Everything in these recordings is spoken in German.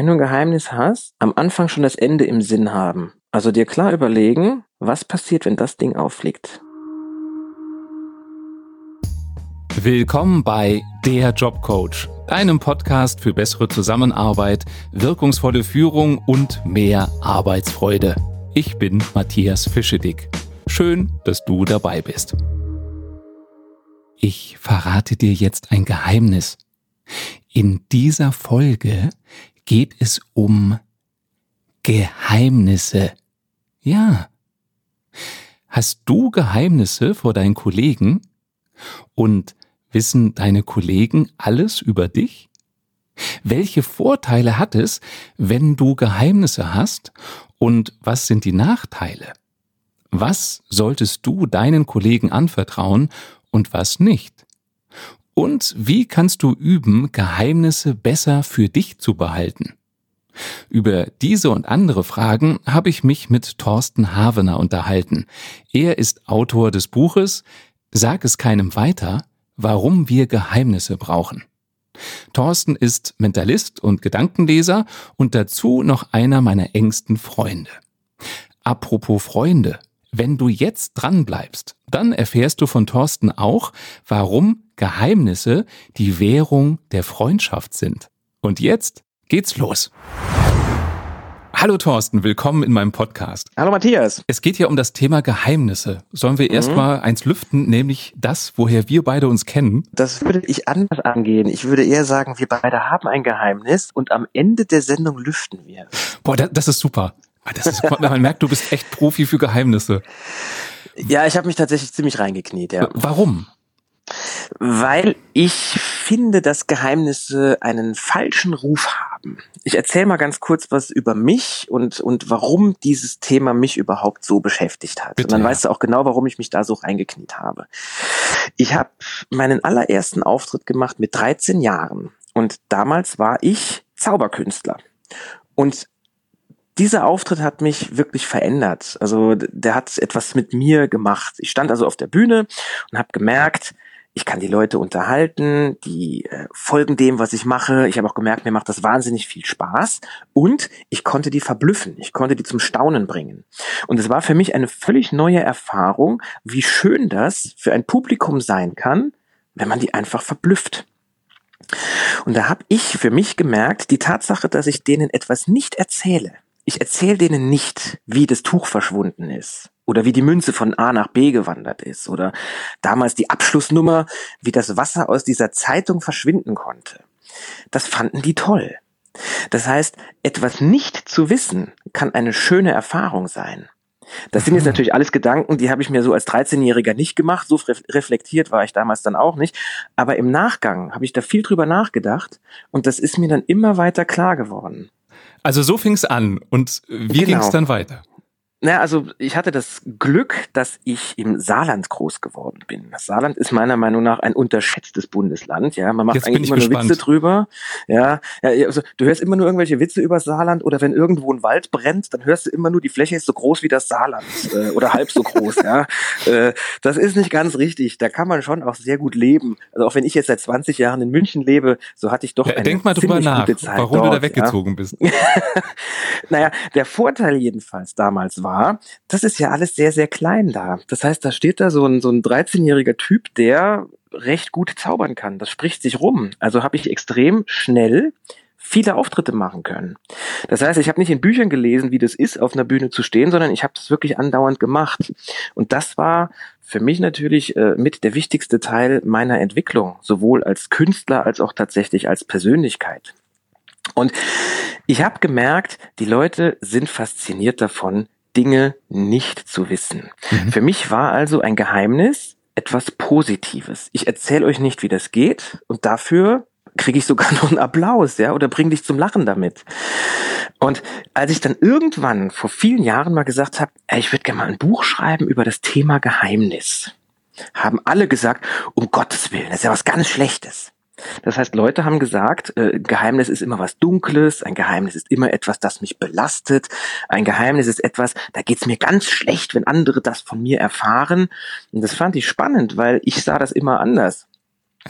wenn du ein Geheimnis hast, am Anfang schon das Ende im Sinn haben. Also dir klar überlegen, was passiert, wenn das Ding auffliegt. Willkommen bei Der Jobcoach, deinem Podcast für bessere Zusammenarbeit, wirkungsvolle Führung und mehr Arbeitsfreude. Ich bin Matthias Fischedick. Schön, dass du dabei bist. Ich verrate dir jetzt ein Geheimnis. In dieser Folge geht es um Geheimnisse. Ja. Hast du Geheimnisse vor deinen Kollegen? Und wissen deine Kollegen alles über dich? Welche Vorteile hat es, wenn du Geheimnisse hast? Und was sind die Nachteile? Was solltest du deinen Kollegen anvertrauen und was nicht? Und wie kannst du üben, Geheimnisse besser für dich zu behalten? Über diese und andere Fragen habe ich mich mit Thorsten Havener unterhalten. Er ist Autor des Buches Sag es keinem weiter, warum wir Geheimnisse brauchen. Thorsten ist Mentalist und Gedankenleser und dazu noch einer meiner engsten Freunde. Apropos Freunde, wenn du jetzt dran bleibst, dann erfährst du von Thorsten auch, warum Geheimnisse die Währung der Freundschaft sind. Und jetzt geht's los. Hallo Thorsten, willkommen in meinem Podcast. Hallo Matthias. Es geht hier um das Thema Geheimnisse. Sollen wir mhm. erstmal eins lüften, nämlich das, woher wir beide uns kennen? Das würde ich anders angehen. Ich würde eher sagen, wir beide haben ein Geheimnis und am Ende der Sendung lüften wir. Boah, das, das ist super. Ah, das ist, man merkt, du bist echt Profi für Geheimnisse. Ja, ich habe mich tatsächlich ziemlich reingekniet, ja. Warum? Weil ich finde, dass Geheimnisse einen falschen Ruf haben. Ich erzähle mal ganz kurz was über mich und, und warum dieses Thema mich überhaupt so beschäftigt hat. Bitte, und dann ja. weißt du auch genau, warum ich mich da so reingekniet habe. Ich habe meinen allerersten Auftritt gemacht mit 13 Jahren und damals war ich Zauberkünstler. Und dieser Auftritt hat mich wirklich verändert. Also der hat etwas mit mir gemacht. Ich stand also auf der Bühne und habe gemerkt, ich kann die Leute unterhalten, die äh, folgen dem, was ich mache. Ich habe auch gemerkt, mir macht das wahnsinnig viel Spaß und ich konnte die verblüffen, ich konnte die zum Staunen bringen. Und es war für mich eine völlig neue Erfahrung, wie schön das für ein Publikum sein kann, wenn man die einfach verblüfft. Und da habe ich für mich gemerkt, die Tatsache, dass ich denen etwas nicht erzähle, ich erzähle denen nicht, wie das Tuch verschwunden ist oder wie die Münze von A nach B gewandert ist oder damals die Abschlussnummer, wie das Wasser aus dieser Zeitung verschwinden konnte. Das fanden die toll. Das heißt, etwas nicht zu wissen kann eine schöne Erfahrung sein. Das sind jetzt natürlich alles Gedanken, die habe ich mir so als 13-Jähriger nicht gemacht, so reflektiert war ich damals dann auch nicht. Aber im Nachgang habe ich da viel drüber nachgedacht und das ist mir dann immer weiter klar geworden. Also so fing es an und wie genau. ging es dann weiter? Naja, also ich hatte das Glück, dass ich im Saarland groß geworden bin. Das Saarland ist meiner Meinung nach ein unterschätztes Bundesland. Ja, man macht Jetzt eigentlich immer nur gespannt. Witze drüber. Ja, ja also du hörst immer nur irgendwelche Witze über Saarland oder wenn irgendwo ein Wald brennt, dann hörst du immer nur, die Fläche ist so groß wie das Saarland äh, oder halb so groß. ja, äh, das ist nicht ganz richtig. Da kann man schon auch sehr gut leben. Also auch wenn ich jetzt seit 20 Jahren in München lebe, so hatte ich doch ja, eine denk mal drüber nach, warum dort, du da weggezogen ja. bist. naja, der Vorteil jedenfalls damals war war, das ist ja alles sehr, sehr klein da. Das heißt, da steht da so ein, so ein 13-jähriger Typ, der recht gut zaubern kann. Das spricht sich rum. Also habe ich extrem schnell viele Auftritte machen können. Das heißt, ich habe nicht in Büchern gelesen, wie das ist, auf einer Bühne zu stehen, sondern ich habe das wirklich andauernd gemacht. Und das war für mich natürlich äh, mit der wichtigste Teil meiner Entwicklung, sowohl als Künstler als auch tatsächlich als Persönlichkeit. Und ich habe gemerkt, die Leute sind fasziniert davon, Dinge nicht zu wissen. Mhm. Für mich war also ein Geheimnis etwas Positives. Ich erzähle euch nicht, wie das geht und dafür kriege ich sogar noch einen Applaus, ja, oder bring dich zum Lachen damit. Und als ich dann irgendwann vor vielen Jahren mal gesagt habe, ich würde gerne mal ein Buch schreiben über das Thema Geheimnis, haben alle gesagt, um Gottes Willen, das ist ja was ganz Schlechtes. Das heißt, Leute haben gesagt, äh, Geheimnis ist immer was Dunkles, ein Geheimnis ist immer etwas, das mich belastet, ein Geheimnis ist etwas, da geht's mir ganz schlecht, wenn andere das von mir erfahren. Und das fand ich spannend, weil ich sah das immer anders.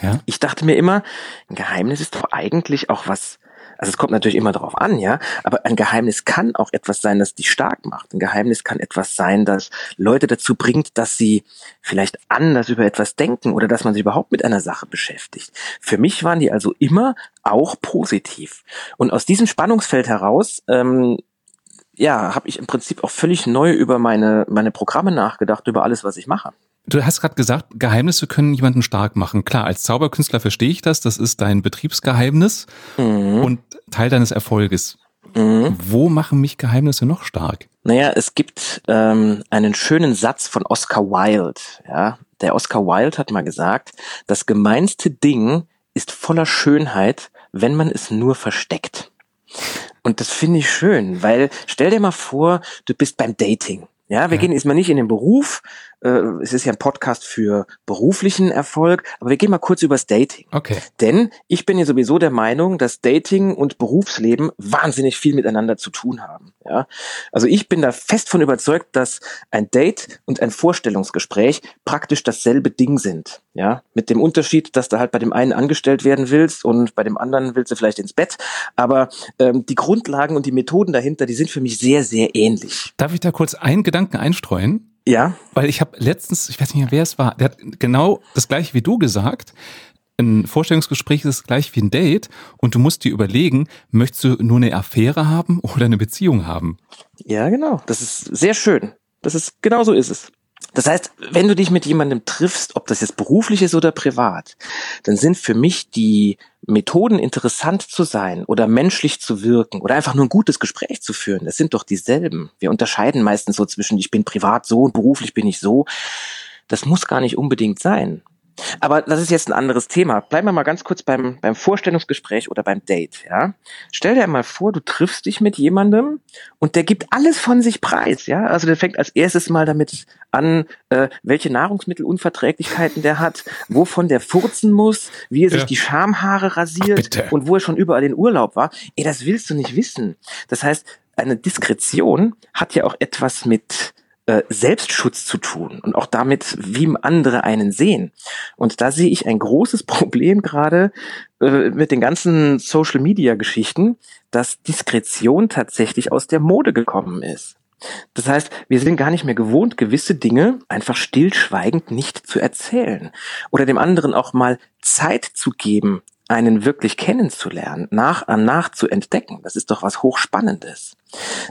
Ja. Ich dachte mir immer, ein Geheimnis ist doch eigentlich auch was, Also es kommt natürlich immer darauf an, ja. Aber ein Geheimnis kann auch etwas sein, das dich stark macht. Ein Geheimnis kann etwas sein, das Leute dazu bringt, dass sie vielleicht anders über etwas denken oder dass man sich überhaupt mit einer Sache beschäftigt. Für mich waren die also immer auch positiv. Und aus diesem Spannungsfeld heraus ähm, ja, habe ich im Prinzip auch völlig neu über meine, meine Programme nachgedacht, über alles, was ich mache. Du hast gerade gesagt, Geheimnisse können jemanden stark machen. Klar, als Zauberkünstler verstehe ich das. Das ist dein Betriebsgeheimnis mhm. und Teil deines Erfolges. Mhm. Wo machen mich Geheimnisse noch stark? Naja, es gibt ähm, einen schönen Satz von Oscar Wilde. Ja, der Oscar Wilde hat mal gesagt: Das gemeinste Ding ist voller Schönheit, wenn man es nur versteckt. Und das finde ich schön, weil stell dir mal vor, du bist beim Dating. Ja, wir ja. gehen jetzt mal nicht in den Beruf, äh, es ist ja ein Podcast für beruflichen Erfolg, aber wir gehen mal kurz übers Dating. Okay. Denn ich bin ja sowieso der Meinung, dass Dating und Berufsleben wahnsinnig viel miteinander zu tun haben. Ja, also ich bin da fest von überzeugt, dass ein Date und ein Vorstellungsgespräch praktisch dasselbe Ding sind. Ja, mit dem Unterschied, dass du halt bei dem einen angestellt werden willst und bei dem anderen willst du vielleicht ins Bett. Aber ähm, die Grundlagen und die Methoden dahinter, die sind für mich sehr, sehr ähnlich. Darf ich da kurz einen Gedanken einstreuen? Ja. Weil ich habe letztens, ich weiß nicht mehr, wer es war, der hat genau das gleiche wie du gesagt. Ein Vorstellungsgespräch ist gleich wie ein Date und du musst dir überlegen, möchtest du nur eine Affäre haben oder eine Beziehung haben? Ja, genau. Das ist sehr schön. Das ist, genau so ist es. Das heißt, wenn du dich mit jemandem triffst, ob das jetzt beruflich ist oder privat, dann sind für mich die Methoden interessant zu sein oder menschlich zu wirken oder einfach nur ein gutes Gespräch zu führen, das sind doch dieselben. Wir unterscheiden meistens so zwischen ich bin privat so und beruflich bin ich so. Das muss gar nicht unbedingt sein. Aber das ist jetzt ein anderes Thema. Bleiben wir mal ganz kurz beim, beim Vorstellungsgespräch oder beim Date, ja. Stell dir mal vor, du triffst dich mit jemandem und der gibt alles von sich preis, ja. Also der fängt als erstes mal damit an, äh, welche Nahrungsmittelunverträglichkeiten der hat, wovon der furzen muss, wie er sich die Schamhaare rasiert Ach, und wo er schon überall in Urlaub war. Ey, das willst du nicht wissen. Das heißt, eine Diskretion hat ja auch etwas mit äh, Selbstschutz zu tun und auch damit, wie andere einen sehen. Und da sehe ich ein großes Problem gerade äh, mit den ganzen Social-Media-Geschichten, dass Diskretion tatsächlich aus der Mode gekommen ist. Das heißt, wir sind gar nicht mehr gewohnt, gewisse Dinge einfach stillschweigend nicht zu erzählen oder dem anderen auch mal Zeit zu geben, einen wirklich kennenzulernen, nach an nach zu entdecken, das ist doch was Hochspannendes.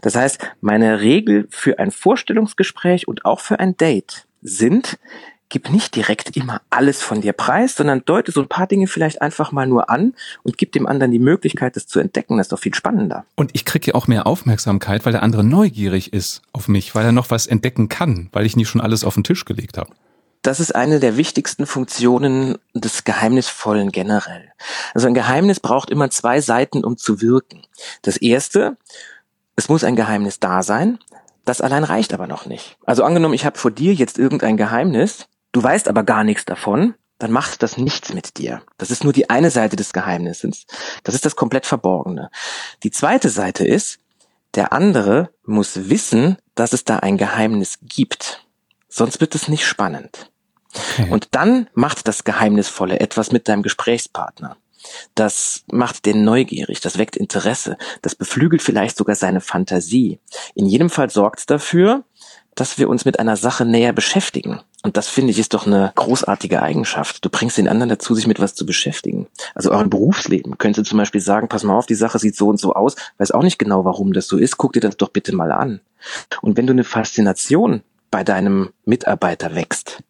Das heißt, meine Regel für ein Vorstellungsgespräch und auch für ein Date sind, gib nicht direkt immer alles von dir preis, sondern deute so ein paar Dinge vielleicht einfach mal nur an und gib dem anderen die Möglichkeit, das zu entdecken. Das ist doch viel spannender. Und ich kriege ja auch mehr Aufmerksamkeit, weil der andere neugierig ist auf mich, weil er noch was entdecken kann, weil ich nicht schon alles auf den Tisch gelegt habe das ist eine der wichtigsten Funktionen des Geheimnisvollen generell. Also ein Geheimnis braucht immer zwei Seiten, um zu wirken. Das erste, es muss ein Geheimnis da sein. Das allein reicht aber noch nicht. Also angenommen, ich habe vor dir jetzt irgendein Geheimnis, du weißt aber gar nichts davon, dann macht das nichts mit dir. Das ist nur die eine Seite des Geheimnisses. Das ist das komplett Verborgene. Die zweite Seite ist, der andere muss wissen, dass es da ein Geheimnis gibt. Sonst wird es nicht spannend. Okay. Und dann macht das Geheimnisvolle etwas mit deinem Gesprächspartner. Das macht den neugierig, das weckt Interesse, das beflügelt vielleicht sogar seine Fantasie. In jedem Fall sorgt es dafür, dass wir uns mit einer Sache näher beschäftigen. Und das finde ich ist doch eine großartige Eigenschaft. Du bringst den anderen dazu, sich mit was zu beschäftigen. Also im Berufsleben könntest du zum Beispiel sagen, pass mal auf, die Sache sieht so und so aus, weiß auch nicht genau, warum das so ist, guck dir das doch bitte mal an. Und wenn du eine Faszination bei deinem Mitarbeiter wächst,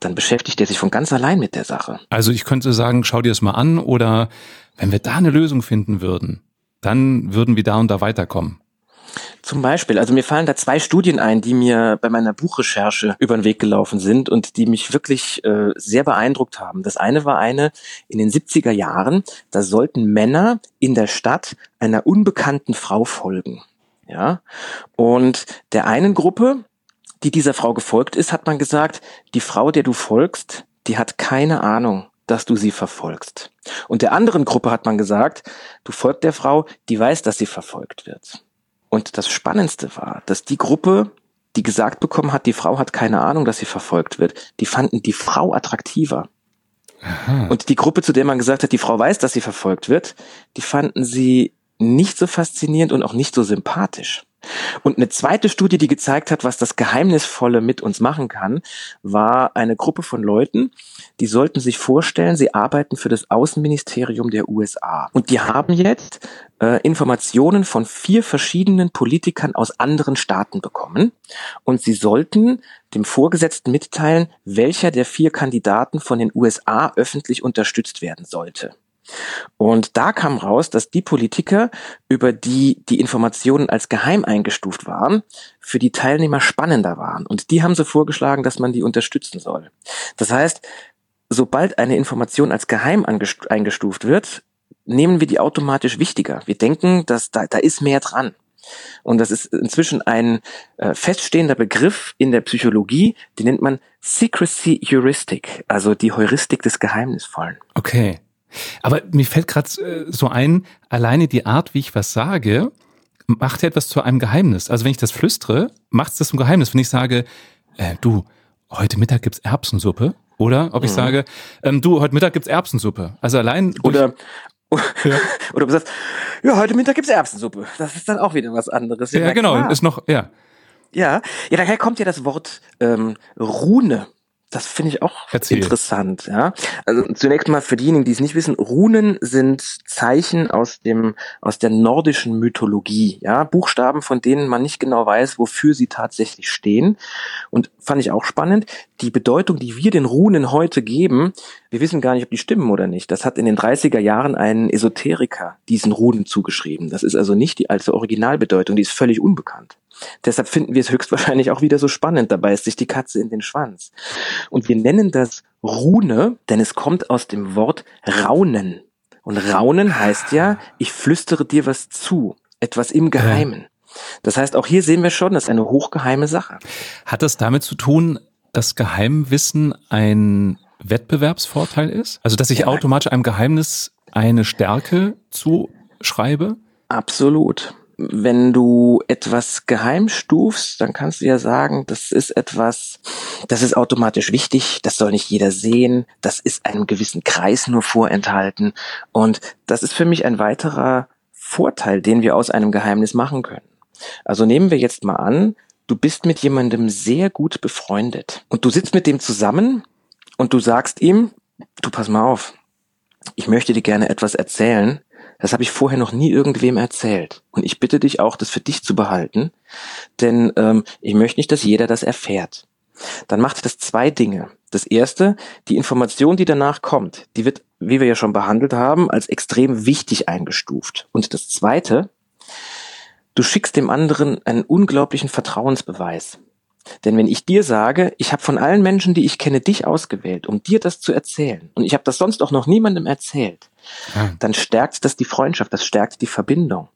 dann beschäftigt er sich von ganz allein mit der Sache. Also ich könnte sagen, schau dir das mal an oder wenn wir da eine Lösung finden würden, dann würden wir da und da weiterkommen. Zum Beispiel, also mir fallen da zwei Studien ein, die mir bei meiner Buchrecherche über den Weg gelaufen sind und die mich wirklich äh, sehr beeindruckt haben. Das eine war eine in den 70er Jahren, da sollten Männer in der Stadt einer unbekannten Frau folgen. Ja, und der einen Gruppe, die dieser Frau gefolgt ist, hat man gesagt, die Frau, der du folgst, die hat keine Ahnung, dass du sie verfolgst. Und der anderen Gruppe hat man gesagt, du folgst der Frau, die weiß, dass sie verfolgt wird. Und das Spannendste war, dass die Gruppe, die gesagt bekommen hat, die Frau hat keine Ahnung, dass sie verfolgt wird, die fanden die Frau attraktiver. Aha. Und die Gruppe, zu der man gesagt hat, die Frau weiß, dass sie verfolgt wird, die fanden sie nicht so faszinierend und auch nicht so sympathisch. Und eine zweite Studie, die gezeigt hat, was das Geheimnisvolle mit uns machen kann, war eine Gruppe von Leuten, die sollten sich vorstellen, sie arbeiten für das Außenministerium der USA. Und die haben jetzt äh, Informationen von vier verschiedenen Politikern aus anderen Staaten bekommen. Und sie sollten dem Vorgesetzten mitteilen, welcher der vier Kandidaten von den USA öffentlich unterstützt werden sollte. Und da kam raus, dass die Politiker, über die die Informationen als geheim eingestuft waren, für die Teilnehmer spannender waren. Und die haben so vorgeschlagen, dass man die unterstützen soll. Das heißt, sobald eine Information als geheim eingestuft wird, nehmen wir die automatisch wichtiger. Wir denken, dass da, da ist mehr dran. Und das ist inzwischen ein äh, feststehender Begriff in der Psychologie, den nennt man Secrecy Heuristic, also die Heuristik des Geheimnisvollen. Okay. Aber mir fällt gerade äh, so ein, alleine die Art, wie ich was sage, macht ja etwas zu einem Geheimnis. Also wenn ich das flüstere, macht es das zum Geheimnis. Wenn ich sage, äh, du, heute Mittag gibt's Erbsensuppe, oder ob ich mhm. sage, ähm, du, heute Mittag gibt's Erbsensuppe. Also allein. Oder, ja. oder du sagst, ja, heute Mittag gibt's Erbsensuppe. Das ist dann auch wieder was anderes. Ja, ja genau, klar. ist noch, ja. Ja, ja, daher kommt ja das Wort ähm, Rune. Das finde ich auch Erzähl. interessant, ja. Also zunächst mal für diejenigen, die es nicht wissen, Runen sind Zeichen aus dem, aus der nordischen Mythologie, ja. Buchstaben, von denen man nicht genau weiß, wofür sie tatsächlich stehen. Und fand ich auch spannend. Die Bedeutung, die wir den Runen heute geben, wir wissen gar nicht, ob die stimmen oder nicht. Das hat in den 30er Jahren ein Esoteriker diesen Runen zugeschrieben. Das ist also nicht die alte Originalbedeutung, die ist völlig unbekannt. Deshalb finden wir es höchstwahrscheinlich auch wieder so spannend. Dabei ist sich die Katze in den Schwanz. Und wir nennen das Rune, denn es kommt aus dem Wort Raunen. Und Raunen heißt ja, ich flüstere dir was zu, etwas im Geheimen. Das heißt, auch hier sehen wir schon, das ist eine hochgeheime Sache. Hat das damit zu tun, dass Geheimwissen ein Wettbewerbsvorteil ist? Also, dass ich ja. automatisch einem Geheimnis eine Stärke zuschreibe? Absolut wenn du etwas geheim stufst, dann kannst du ja sagen, das ist etwas, das ist automatisch wichtig, das soll nicht jeder sehen, das ist einem gewissen Kreis nur vorenthalten. Und das ist für mich ein weiterer Vorteil, den wir aus einem Geheimnis machen können. Also nehmen wir jetzt mal an, du bist mit jemandem sehr gut befreundet und du sitzt mit dem zusammen und du sagst ihm, du pass mal auf, ich möchte dir gerne etwas erzählen, das habe ich vorher noch nie irgendwem erzählt. Und ich bitte dich auch, das für dich zu behalten, denn ähm, ich möchte nicht, dass jeder das erfährt. Dann macht das zwei Dinge. Das erste, die Information, die danach kommt, die wird, wie wir ja schon behandelt haben, als extrem wichtig eingestuft. Und das zweite, du schickst dem anderen einen unglaublichen Vertrauensbeweis. Denn wenn ich dir sage, ich habe von allen Menschen, die ich kenne, dich ausgewählt, um dir das zu erzählen, und ich habe das sonst auch noch niemandem erzählt, ja. dann stärkt das die Freundschaft, das stärkt die Verbindung.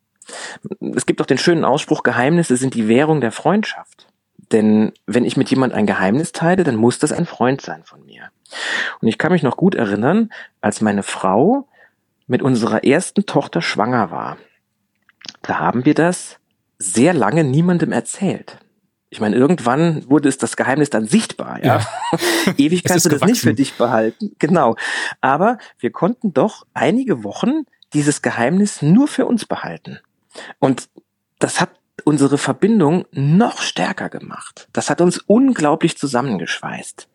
Es gibt auch den schönen Ausspruch, Geheimnisse sind die Währung der Freundschaft. Denn wenn ich mit jemand ein Geheimnis teile, dann muss das ein Freund sein von mir. Und ich kann mich noch gut erinnern, als meine Frau mit unserer ersten Tochter schwanger war. Da haben wir das sehr lange niemandem erzählt. Ich meine, irgendwann wurde es das Geheimnis dann sichtbar, ja. ja. Ewig kannst du das gewachsen. nicht für dich behalten. Genau. Aber wir konnten doch einige Wochen dieses Geheimnis nur für uns behalten. Und das hat unsere Verbindung noch stärker gemacht. Das hat uns unglaublich zusammengeschweißt.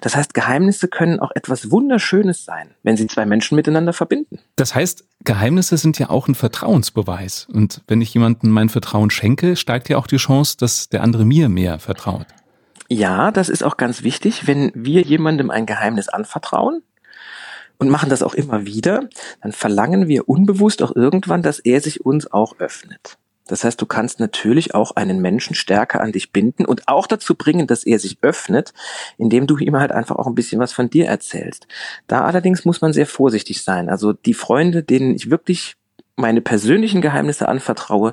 Das heißt, Geheimnisse können auch etwas Wunderschönes sein, wenn sie zwei Menschen miteinander verbinden. Das heißt, Geheimnisse sind ja auch ein Vertrauensbeweis. Und wenn ich jemandem mein Vertrauen schenke, steigt ja auch die Chance, dass der andere mir mehr vertraut. Ja, das ist auch ganz wichtig. Wenn wir jemandem ein Geheimnis anvertrauen, und machen das auch immer wieder, dann verlangen wir unbewusst auch irgendwann, dass er sich uns auch öffnet. Das heißt, du kannst natürlich auch einen Menschen stärker an dich binden und auch dazu bringen, dass er sich öffnet, indem du ihm halt einfach auch ein bisschen was von dir erzählst. Da allerdings muss man sehr vorsichtig sein. Also die Freunde, denen ich wirklich meine persönlichen Geheimnisse anvertraue,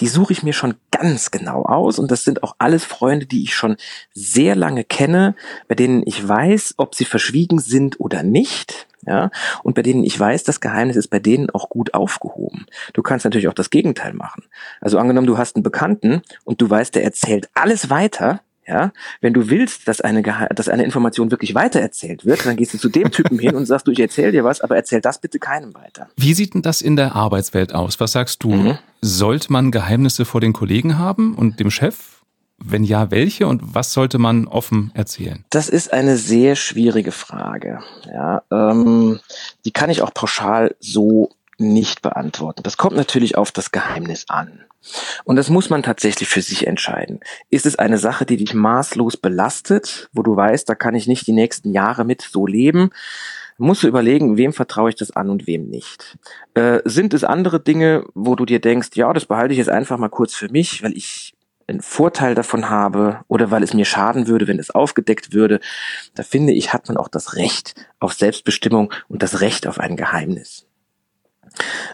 die suche ich mir schon ganz genau aus und das sind auch alles Freunde, die ich schon sehr lange kenne, bei denen ich weiß, ob sie verschwiegen sind oder nicht ja, und bei denen ich weiß, das Geheimnis ist bei denen auch gut aufgehoben. Du kannst natürlich auch das Gegenteil machen. Also angenommen, du hast einen Bekannten und du weißt, der erzählt alles weiter, Ja, wenn du willst, dass eine, dass eine Information wirklich weitererzählt wird, dann gehst du zu dem Typen hin und sagst, du, ich erzähl dir was, aber erzähl das bitte keinem weiter. Wie sieht denn das in der Arbeitswelt aus? Was sagst du? Mhm. Sollte man Geheimnisse vor den Kollegen haben und dem Chef? Wenn ja, welche und was sollte man offen erzählen? Das ist eine sehr schwierige Frage. Ja, ähm, die kann ich auch pauschal so nicht beantworten. Das kommt natürlich auf das Geheimnis an. Und das muss man tatsächlich für sich entscheiden. Ist es eine Sache, die dich maßlos belastet, wo du weißt, da kann ich nicht die nächsten Jahre mit so leben? Musst du überlegen, wem vertraue ich das an und wem nicht. Äh, sind es andere Dinge, wo du dir denkst, ja, das behalte ich jetzt einfach mal kurz für mich, weil ich einen Vorteil davon habe oder weil es mir schaden würde, wenn es aufgedeckt würde, da finde ich, hat man auch das Recht auf Selbstbestimmung und das Recht auf ein Geheimnis.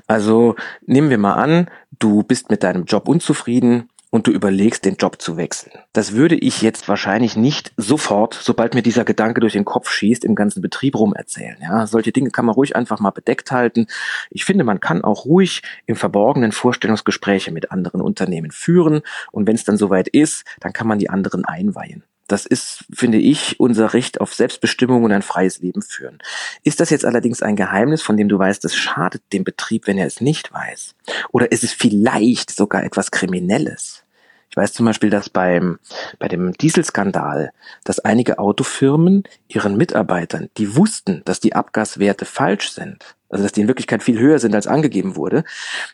Also nehmen wir mal an, du bist mit deinem Job unzufrieden und du überlegst, den Job zu wechseln. Das würde ich jetzt wahrscheinlich nicht sofort, sobald mir dieser Gedanke durch den Kopf schießt, im ganzen Betrieb rum erzählen. Ja, solche Dinge kann man ruhig einfach mal bedeckt halten. Ich finde, man kann auch ruhig im Verborgenen Vorstellungsgespräche mit anderen Unternehmen führen und wenn es dann soweit ist, dann kann man die anderen einweihen. Das ist, finde ich, unser Recht auf Selbstbestimmung und ein freies Leben führen. Ist das jetzt allerdings ein Geheimnis, von dem du weißt, es schadet dem Betrieb, wenn er es nicht weiß? Oder ist es vielleicht sogar etwas Kriminelles? Ich weiß zum Beispiel, dass beim, bei dem Dieselskandal, dass einige Autofirmen ihren Mitarbeitern, die wussten, dass die Abgaswerte falsch sind, also dass die in Wirklichkeit viel höher sind, als angegeben wurde,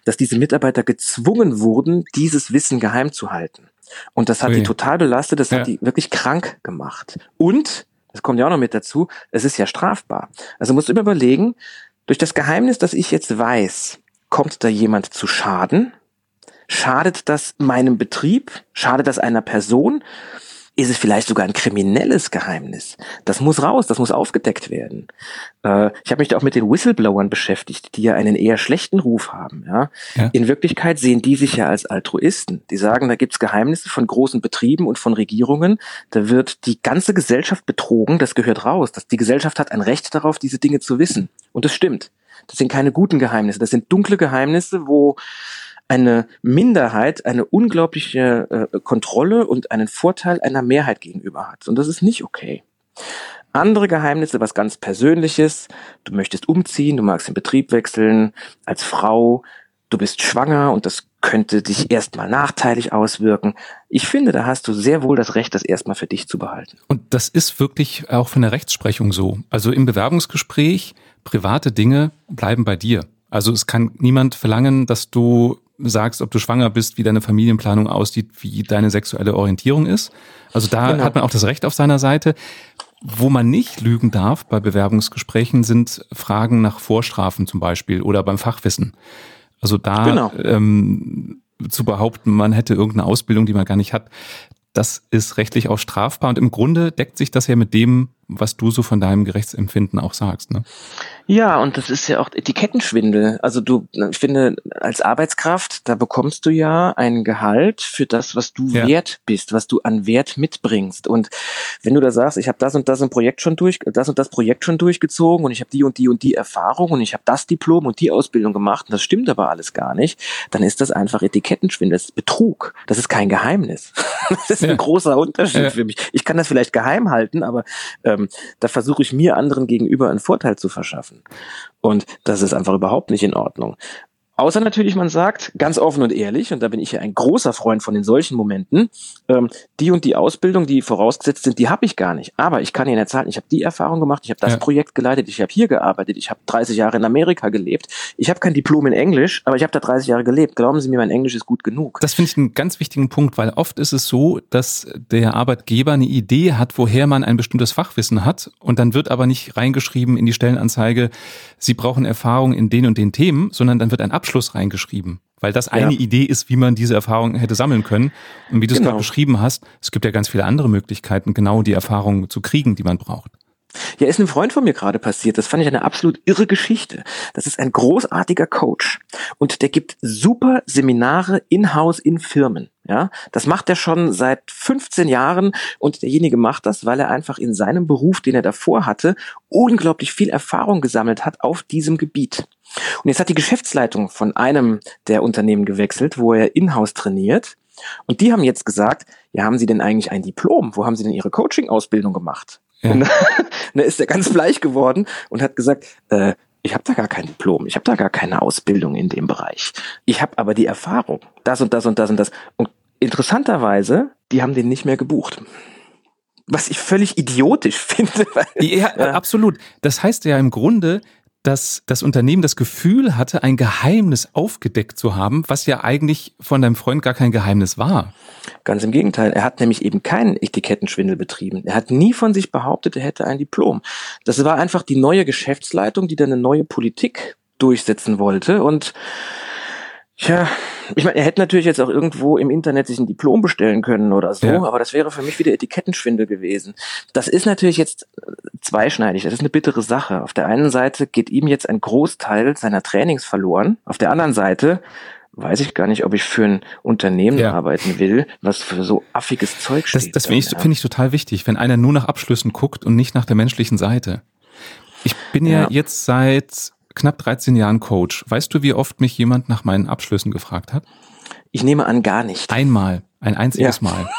dass diese Mitarbeiter gezwungen wurden, dieses Wissen geheim zu halten. Und das hat Ui. die total belastet, das ja. hat die wirklich krank gemacht. Und, das kommt ja auch noch mit dazu, es ist ja strafbar. Also musst du immer überlegen, durch das Geheimnis, das ich jetzt weiß, kommt da jemand zu Schaden? Schadet das meinem Betrieb? Schadet das einer Person? Ist es vielleicht sogar ein kriminelles Geheimnis? Das muss raus, das muss aufgedeckt werden. Äh, ich habe mich da auch mit den Whistleblowern beschäftigt, die ja einen eher schlechten Ruf haben. Ja? ja? In Wirklichkeit sehen die sich ja als Altruisten. Die sagen, da gibt's Geheimnisse von großen Betrieben und von Regierungen. Da wird die ganze Gesellschaft betrogen, das gehört raus. Das, die Gesellschaft hat ein Recht darauf, diese Dinge zu wissen. Und das stimmt. Das sind keine guten Geheimnisse, das sind dunkle Geheimnisse, wo eine Minderheit eine unglaubliche äh, Kontrolle und einen Vorteil einer Mehrheit gegenüber hat. Und das ist nicht okay. Andere Geheimnisse, was ganz Persönliches. Du möchtest umziehen, du magst den Betrieb wechseln, als Frau, du bist schwanger und das könnte dich erstmal nachteilig auswirken. Ich finde, da hast du sehr wohl das Recht, das erstmal für dich zu behalten. Und das ist wirklich auch von der Rechtsprechung so. Also im Bewerbungsgespräch, private Dinge bleiben bei dir. Also es kann niemand verlangen, dass du sagst, ob du schwanger bist, wie deine Familienplanung aussieht, wie deine sexuelle Orientierung ist. Also da genau. hat man auch das Recht auf seiner Seite. Wo man nicht lügen darf bei Bewerbungsgesprächen sind Fragen nach Vorstrafen zum Beispiel oder beim Fachwissen. Also da genau. ähm, zu behaupten, man hätte irgendeine Ausbildung, die man gar nicht hat, das ist rechtlich auch strafbar und im Grunde deckt sich das ja mit dem, was du so von deinem Gerechtsempfinden auch sagst. Ne? Ja, und das ist ja auch Etikettenschwindel. Also du, ich finde, als Arbeitskraft, da bekommst du ja ein Gehalt für das, was du ja. wert bist, was du an Wert mitbringst. Und wenn du da sagst, ich habe das und das ein Projekt schon durch, das und das Projekt schon durchgezogen und ich habe die und die und die Erfahrung und ich habe das Diplom und die Ausbildung gemacht und das stimmt aber alles gar nicht, dann ist das einfach Etikettenschwindel, das ist Betrug. Das ist kein Geheimnis. Das ist ja. ein großer Unterschied ja. für mich. Ich kann das vielleicht geheim halten, aber ähm, da versuche ich mir anderen gegenüber einen Vorteil zu verschaffen. Und das ist einfach überhaupt nicht in Ordnung. Außer natürlich, man sagt ganz offen und ehrlich, und da bin ich ja ein großer Freund von den solchen Momenten, ähm, die und die Ausbildung, die vorausgesetzt sind, die habe ich gar nicht. Aber ich kann Ihnen erzählen, ich habe die Erfahrung gemacht, ich habe das ja. Projekt geleitet, ich habe hier gearbeitet, ich habe 30 Jahre in Amerika gelebt. Ich habe kein Diplom in Englisch, aber ich habe da 30 Jahre gelebt. Glauben Sie mir, mein Englisch ist gut genug. Das finde ich einen ganz wichtigen Punkt, weil oft ist es so, dass der Arbeitgeber eine Idee hat, woher man ein bestimmtes Fachwissen hat und dann wird aber nicht reingeschrieben in die Stellenanzeige, Sie brauchen Erfahrung in den und den Themen, sondern dann wird ein Abschluss Abschluss reingeschrieben. Weil das eine ja. Idee ist, wie man diese Erfahrung hätte sammeln können. Und wie du es genau. gerade beschrieben hast, es gibt ja ganz viele andere Möglichkeiten, genau die Erfahrung zu kriegen, die man braucht. Ja, ist einem Freund von mir gerade passiert. Das fand ich eine absolut irre Geschichte. Das ist ein großartiger Coach und der gibt super Seminare in-house in Firmen. Ja, das macht er schon seit 15 Jahren und derjenige macht das, weil er einfach in seinem Beruf, den er davor hatte, unglaublich viel Erfahrung gesammelt hat auf diesem Gebiet. Und jetzt hat die Geschäftsleitung von einem der Unternehmen gewechselt, wo er in-house trainiert Und die haben jetzt gesagt, ja, haben Sie denn eigentlich ein Diplom? Wo haben Sie denn Ihre Coaching-Ausbildung gemacht? Ja. Und dann ist er ganz bleich geworden und hat gesagt, äh, ich habe da gar kein Diplom, ich habe da gar keine Ausbildung in dem Bereich. Ich habe aber die Erfahrung, das und das und das und das. Und interessanterweise, die haben den nicht mehr gebucht. Was ich völlig idiotisch finde. Weil, ja, ja, absolut. Das heißt ja im Grunde, dass das Unternehmen das Gefühl hatte, ein Geheimnis aufgedeckt zu haben, was ja eigentlich von deinem Freund gar kein Geheimnis war. Ganz im Gegenteil. Er hat nämlich eben keinen Etikettenschwindel betrieben. Er hat nie von sich behauptet, er hätte ein Diplom. Das war einfach die neue Geschäftsleitung, die dann eine neue Politik durchsetzen wollte und Tja, ich meine, er hätte natürlich jetzt auch irgendwo im Internet sich ein Diplom bestellen können oder so, ja. aber das wäre für mich wieder Etikettenschwindel gewesen. Das ist natürlich jetzt zweischneidig, das ist eine bittere Sache. Auf der einen Seite geht ihm jetzt ein Großteil seiner Trainings verloren, auf der anderen Seite weiß ich gar nicht, ob ich für ein Unternehmen ja. arbeiten will, was für so affiges Zeug steht. Das, das finde ich, ja. find ich total wichtig, wenn einer nur nach Abschlüssen guckt und nicht nach der menschlichen Seite. Ich bin ja, ja jetzt seit knapp 13 Jahren Coach. Weißt du, wie oft mich jemand nach meinen Abschlüssen gefragt hat? Ich nehme an, gar nicht. Einmal, ein einziges ja. Mal.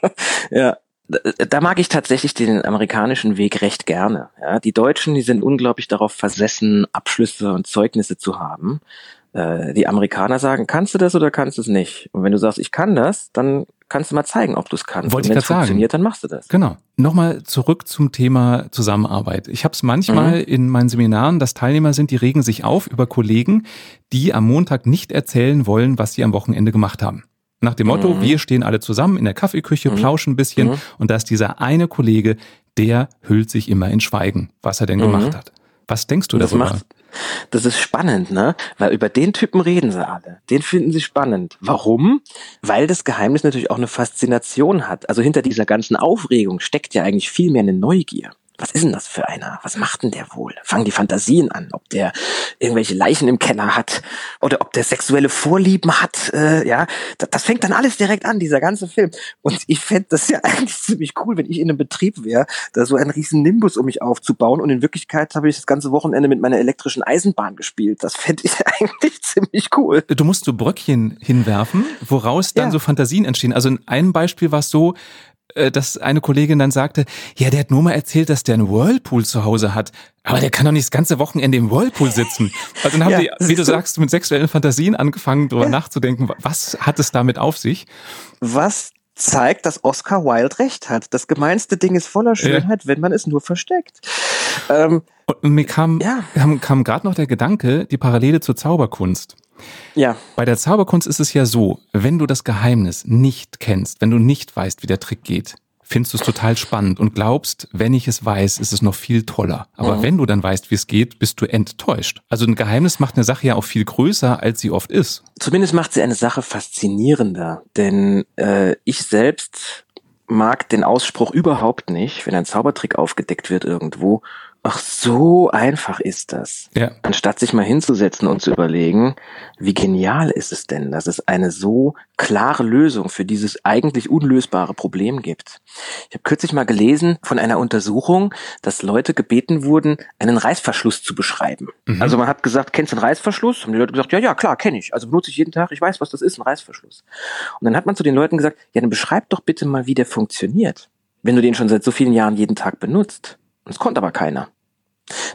ja. Da mag ich tatsächlich den amerikanischen Weg recht gerne. Ja, die Deutschen, die sind unglaublich darauf versessen, Abschlüsse und Zeugnisse zu haben. Äh, die Amerikaner sagen, kannst du das oder kannst du es nicht? Und wenn du sagst, ich kann das, dann kannst du mal zeigen, ob du es kannst. Wollte und wenn es funktioniert, dann machst du das. Genau. Nochmal zurück zum Thema Zusammenarbeit. Ich habe es manchmal mhm. in meinen Seminaren, dass Teilnehmer sind, die regen sich auf über Kollegen, die am Montag nicht erzählen wollen, was sie am Wochenende gemacht haben. Nach dem Motto, mhm. wir stehen alle zusammen in der Kaffeeküche, mhm. plauschen ein bisschen mhm. und da ist dieser eine Kollege, der hüllt sich immer in Schweigen, was er denn gemacht mhm. hat. Was denkst du das darüber? Macht, das ist spannend, ne? Weil über den Typen reden sie alle. Den finden sie spannend. Warum? Weil das Geheimnis natürlich auch eine Faszination hat. Also hinter dieser ganzen Aufregung steckt ja eigentlich viel mehr eine Neugier was ist denn das für einer? Was macht denn der wohl? Fangen die Fantasien an, ob der irgendwelche Leichen im Keller hat oder ob der sexuelle Vorlieben hat. Äh, ja, das, das fängt dann alles direkt an, dieser ganze Film. Und ich fände das ja eigentlich ziemlich cool, wenn ich in einem Betrieb wäre, da so einen riesen Nimbus um mich aufzubauen. Und in Wirklichkeit habe ich das ganze Wochenende mit meiner elektrischen Eisenbahn gespielt. Das fände ich eigentlich ziemlich cool. Du musst so Bröckchen hinwerfen, woraus dann ja. so Fantasien entstehen. Also in einem Beispiel war es so, dass eine Kollegin dann sagte, ja, der hat nur mal erzählt, dass der einen Whirlpool zu Hause hat. Aber der kann doch nicht das ganze Wochenende im Whirlpool sitzen. Also dann haben ja, die, wie du sagst, mit sexuellen Fantasien angefangen, darüber ja. nachzudenken, was hat es damit auf sich? Was zeigt, dass Oscar Wilde recht hat. Das gemeinste Ding ist voller Schönheit, ja. wenn man es nur versteckt. Ähm, Und mir kam, ja. kam, kam gerade noch der Gedanke, die Parallele zur Zauberkunst. Ja. Bei der Zauberkunst ist es ja so, wenn du das Geheimnis nicht kennst, wenn du nicht weißt, wie der Trick geht, findest du es total spannend und glaubst, wenn ich es weiß, ist es noch viel toller. Aber mhm. wenn du dann weißt, wie es geht, bist du enttäuscht. Also ein Geheimnis macht eine Sache ja auch viel größer, als sie oft ist. Zumindest macht sie eine Sache faszinierender, denn äh, ich selbst mag den Ausspruch überhaupt nicht, wenn ein Zaubertrick aufgedeckt wird irgendwo Ach, so einfach ist das. Ja. Anstatt sich mal hinzusetzen und zu überlegen, wie genial ist es denn, dass es eine so klare Lösung für dieses eigentlich unlösbare Problem gibt. Ich habe kürzlich mal gelesen von einer Untersuchung, dass Leute gebeten wurden, einen Reißverschluss zu beschreiben. Mhm. Also man hat gesagt, kennst du einen Reißverschluss? Haben die Leute gesagt, ja, ja, klar, kenne ich. Also benutze ich jeden Tag, ich weiß, was das ist, ein Reißverschluss. Und dann hat man zu den Leuten gesagt, ja, dann beschreib doch bitte mal, wie der funktioniert, wenn du den schon seit so vielen Jahren jeden Tag benutzt. Das konnte aber keiner.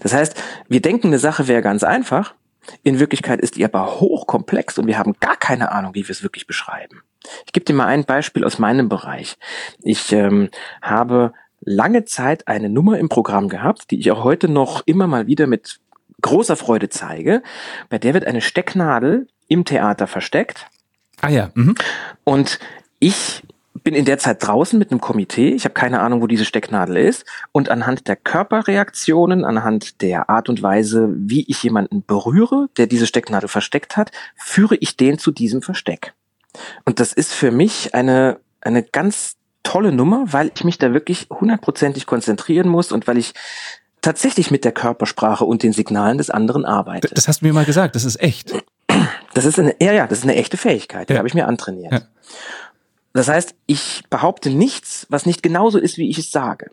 Das heißt, wir denken, eine Sache wäre ganz einfach. In Wirklichkeit ist die aber hochkomplex und wir haben gar keine Ahnung, wie wir es wirklich beschreiben. Ich gebe dir mal ein Beispiel aus meinem Bereich. Ich ähm, habe lange Zeit eine Nummer im Programm gehabt, die ich auch heute noch immer mal wieder mit großer Freude zeige. Bei der wird eine Stecknadel im Theater versteckt. Ah ja. Mhm. Und ich bin in der Zeit draußen mit einem Komitee. Ich habe keine Ahnung, wo diese Stecknadel ist. Und anhand der Körperreaktionen, anhand der Art und Weise, wie ich jemanden berühre, der diese Stecknadel versteckt hat, führe ich den zu diesem Versteck. Und das ist für mich eine, eine ganz tolle Nummer, weil ich mich da wirklich hundertprozentig konzentrieren muss und weil ich tatsächlich mit der Körpersprache und den Signalen des anderen arbeite. Das hast du mir mal gesagt, das ist echt. Das ist eine, ja, ja, das ist eine echte Fähigkeit, die ja. habe ich mir antrainiert. Ja. Das heißt, ich behaupte nichts, was nicht genauso ist, wie ich es sage.